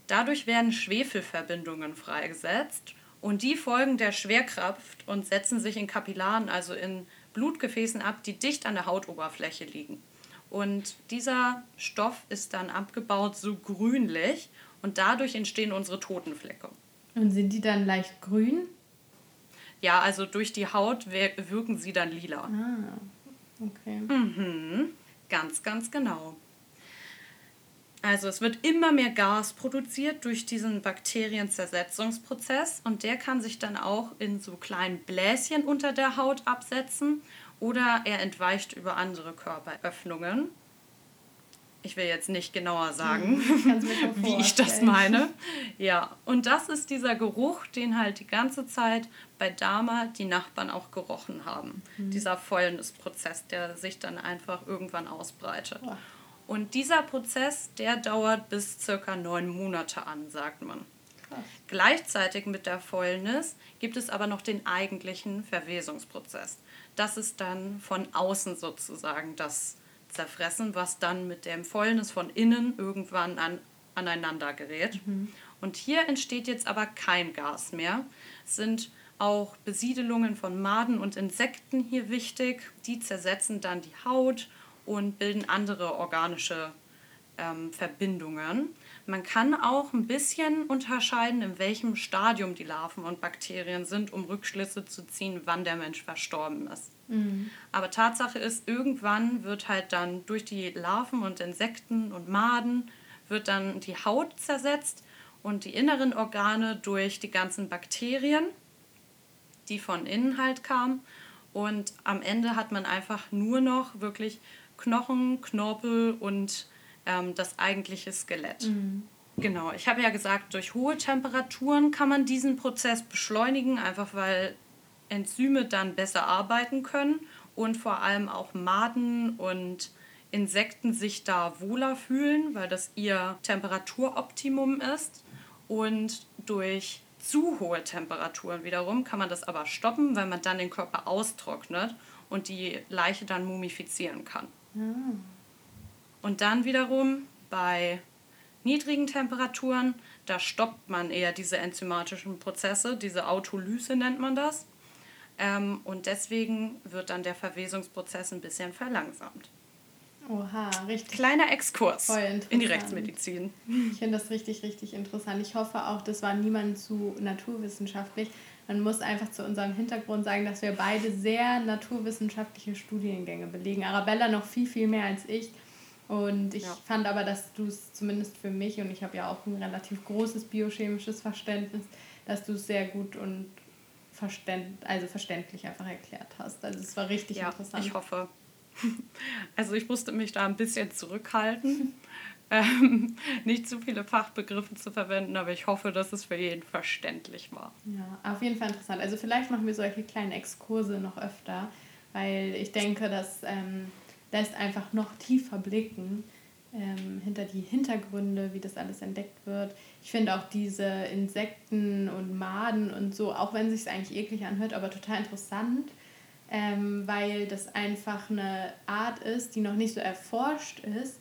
Dadurch werden Schwefelverbindungen freigesetzt und die folgen der Schwerkraft und setzen sich in Kapillaren, also in Blutgefäßen ab, die dicht an der Hautoberfläche liegen. Und dieser Stoff ist dann abgebaut so grünlich und dadurch entstehen unsere Totenflecke. Und sind die dann leicht grün? Ja, also durch die Haut wirken sie dann lila. Ah, okay. Mhm, ganz, ganz genau. Also es wird immer mehr Gas produziert durch diesen Bakterienzersetzungsprozess und der kann sich dann auch in so kleinen Bläschen unter der Haut absetzen oder er entweicht über andere Körperöffnungen. Ich will jetzt nicht genauer sagen, mhm, [LAUGHS] wie ich das meine. Ja, und das ist dieser Geruch, den halt die ganze Zeit bei Dama die Nachbarn auch gerochen haben. Mhm. Dieser Fäulnisprozess, der sich dann einfach irgendwann ausbreitet. Oh. Und dieser Prozess, der dauert bis circa neun Monate an, sagt man. Krass. Gleichzeitig mit der Fäulnis gibt es aber noch den eigentlichen Verwesungsprozess. Das ist dann von außen sozusagen das Zerfressen, was dann mit dem Fäulnis von innen irgendwann an, aneinander gerät. Mhm. Und hier entsteht jetzt aber kein Gas mehr. Es sind auch Besiedelungen von Maden und Insekten hier wichtig. Die zersetzen dann die Haut und bilden andere organische ähm, Verbindungen. Man kann auch ein bisschen unterscheiden, in welchem Stadium die Larven und Bakterien sind, um Rückschlüsse zu ziehen, wann der Mensch verstorben ist. Mhm. Aber Tatsache ist, irgendwann wird halt dann durch die Larven und Insekten und Maden wird dann die Haut zersetzt und die inneren Organe durch die ganzen Bakterien, die von innen halt kamen. Und am Ende hat man einfach nur noch wirklich Knochen, Knorpel und ähm, das eigentliche Skelett. Mhm. Genau, ich habe ja gesagt, durch hohe Temperaturen kann man diesen Prozess beschleunigen, einfach weil Enzyme dann besser arbeiten können und vor allem auch Maden und Insekten sich da wohler fühlen, weil das ihr Temperaturoptimum ist. Und durch zu hohe Temperaturen wiederum kann man das aber stoppen, weil man dann den Körper austrocknet und die Leiche dann mumifizieren kann. Und dann wiederum bei niedrigen Temperaturen, da stoppt man eher diese enzymatischen Prozesse, diese Autolyse nennt man das. Ähm, und deswegen wird dann der Verwesungsprozess ein bisschen verlangsamt. Oha, richtig. Kleiner Exkurs in die Rechtsmedizin. Ich finde das richtig, richtig interessant. Ich hoffe auch, das war niemand zu naturwissenschaftlich. Man muss einfach zu unserem Hintergrund sagen, dass wir beide sehr naturwissenschaftliche Studiengänge belegen. Arabella noch viel, viel mehr als ich. Und ich ja. fand aber, dass du es zumindest für mich, und ich habe ja auch ein relativ großes biochemisches Verständnis, dass du es sehr gut und verständ, also verständlich einfach erklärt hast. Also es war richtig ja, interessant. Ich hoffe. [LAUGHS] Also ich musste mich da ein bisschen zurückhalten, [LAUGHS] ähm, [LAUGHS] nicht zu viele Fachbegriffe zu verwenden, aber ich hoffe, dass es für jeden verständlich war. Ja, auf jeden Fall interessant. Also vielleicht machen wir solche kleinen Exkurse noch öfter, weil ich denke, das ähm, lässt einfach noch tiefer blicken ähm, hinter die Hintergründe, wie das alles entdeckt wird. Ich finde auch diese Insekten und Maden und so, auch wenn sich eigentlich eklig anhört, aber total interessant ähm, weil das einfach eine Art ist, die noch nicht so erforscht ist,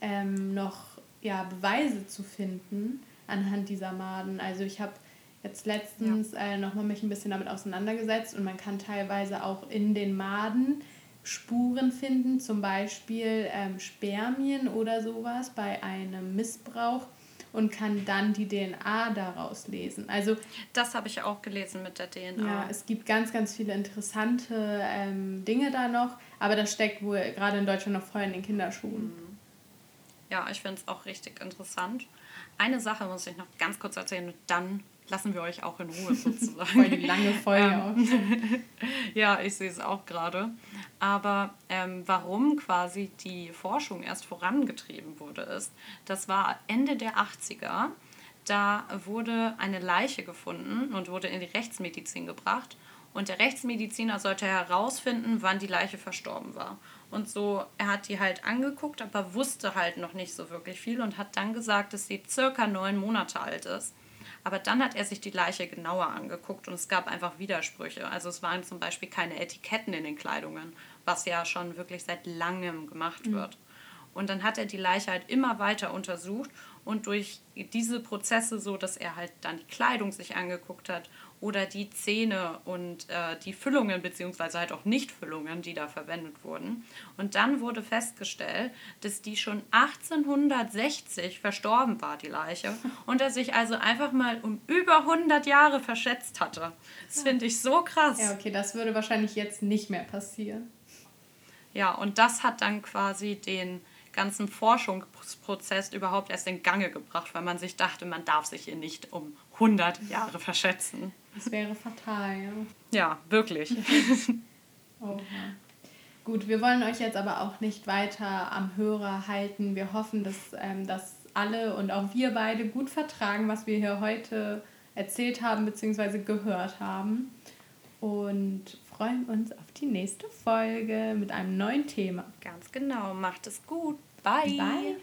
ähm, noch ja, Beweise zu finden anhand dieser Maden. Also ich habe jetzt letztens ja. äh, nochmal mich ein bisschen damit auseinandergesetzt und man kann teilweise auch in den Maden Spuren finden, zum Beispiel ähm, Spermien oder sowas bei einem Missbrauch und kann dann die DNA daraus lesen. Also das habe ich auch gelesen mit der DNA. Ja, es gibt ganz, ganz viele interessante ähm, Dinge da noch, aber das steckt wohl gerade in Deutschland noch voll in den Kinderschuhen. Mhm. Ja, ich finde es auch richtig interessant. Eine Sache muss ich noch ganz kurz erzählen und dann lassen wir euch auch in Ruhe [LAUGHS] sozusagen. Voll die lange Folge ähm, [LAUGHS] ja, ich sehe es auch gerade. Aber ähm, warum quasi die Forschung erst vorangetrieben wurde, ist, das war Ende der 80er. Da wurde eine Leiche gefunden und wurde in die Rechtsmedizin gebracht. Und der Rechtsmediziner sollte herausfinden, wann die Leiche verstorben war. Und so, er hat die halt angeguckt, aber wusste halt noch nicht so wirklich viel und hat dann gesagt, dass sie circa neun Monate alt ist. Aber dann hat er sich die Leiche genauer angeguckt und es gab einfach Widersprüche. Also es waren zum Beispiel keine Etiketten in den Kleidungen, was ja schon wirklich seit langem gemacht mhm. wird. Und dann hat er die Leiche halt immer weiter untersucht und durch diese Prozesse so, dass er halt dann die Kleidung sich angeguckt hat oder die Zähne und äh, die Füllungen beziehungsweise halt auch Nichtfüllungen, die da verwendet wurden. Und dann wurde festgestellt, dass die schon 1860 verstorben war, die Leiche, und er sich also einfach mal um über 100 Jahre verschätzt hatte. Das finde ich so krass. Ja, okay, das würde wahrscheinlich jetzt nicht mehr passieren. Ja, und das hat dann quasi den ganzen Forschungsprozess überhaupt erst in Gange gebracht, weil man sich dachte, man darf sich hier nicht um 100 Jahre verschätzen. Das wäre fatal, ja. Ja, wirklich. [LAUGHS] oh, Gut, wir wollen euch jetzt aber auch nicht weiter am Hörer halten. Wir hoffen, dass ähm, das alle und auch wir beide gut vertragen, was wir hier heute erzählt haben bzw. gehört haben. Und freuen uns auf die nächste Folge mit einem neuen Thema. Ganz genau. Macht es gut. Bye. Bye.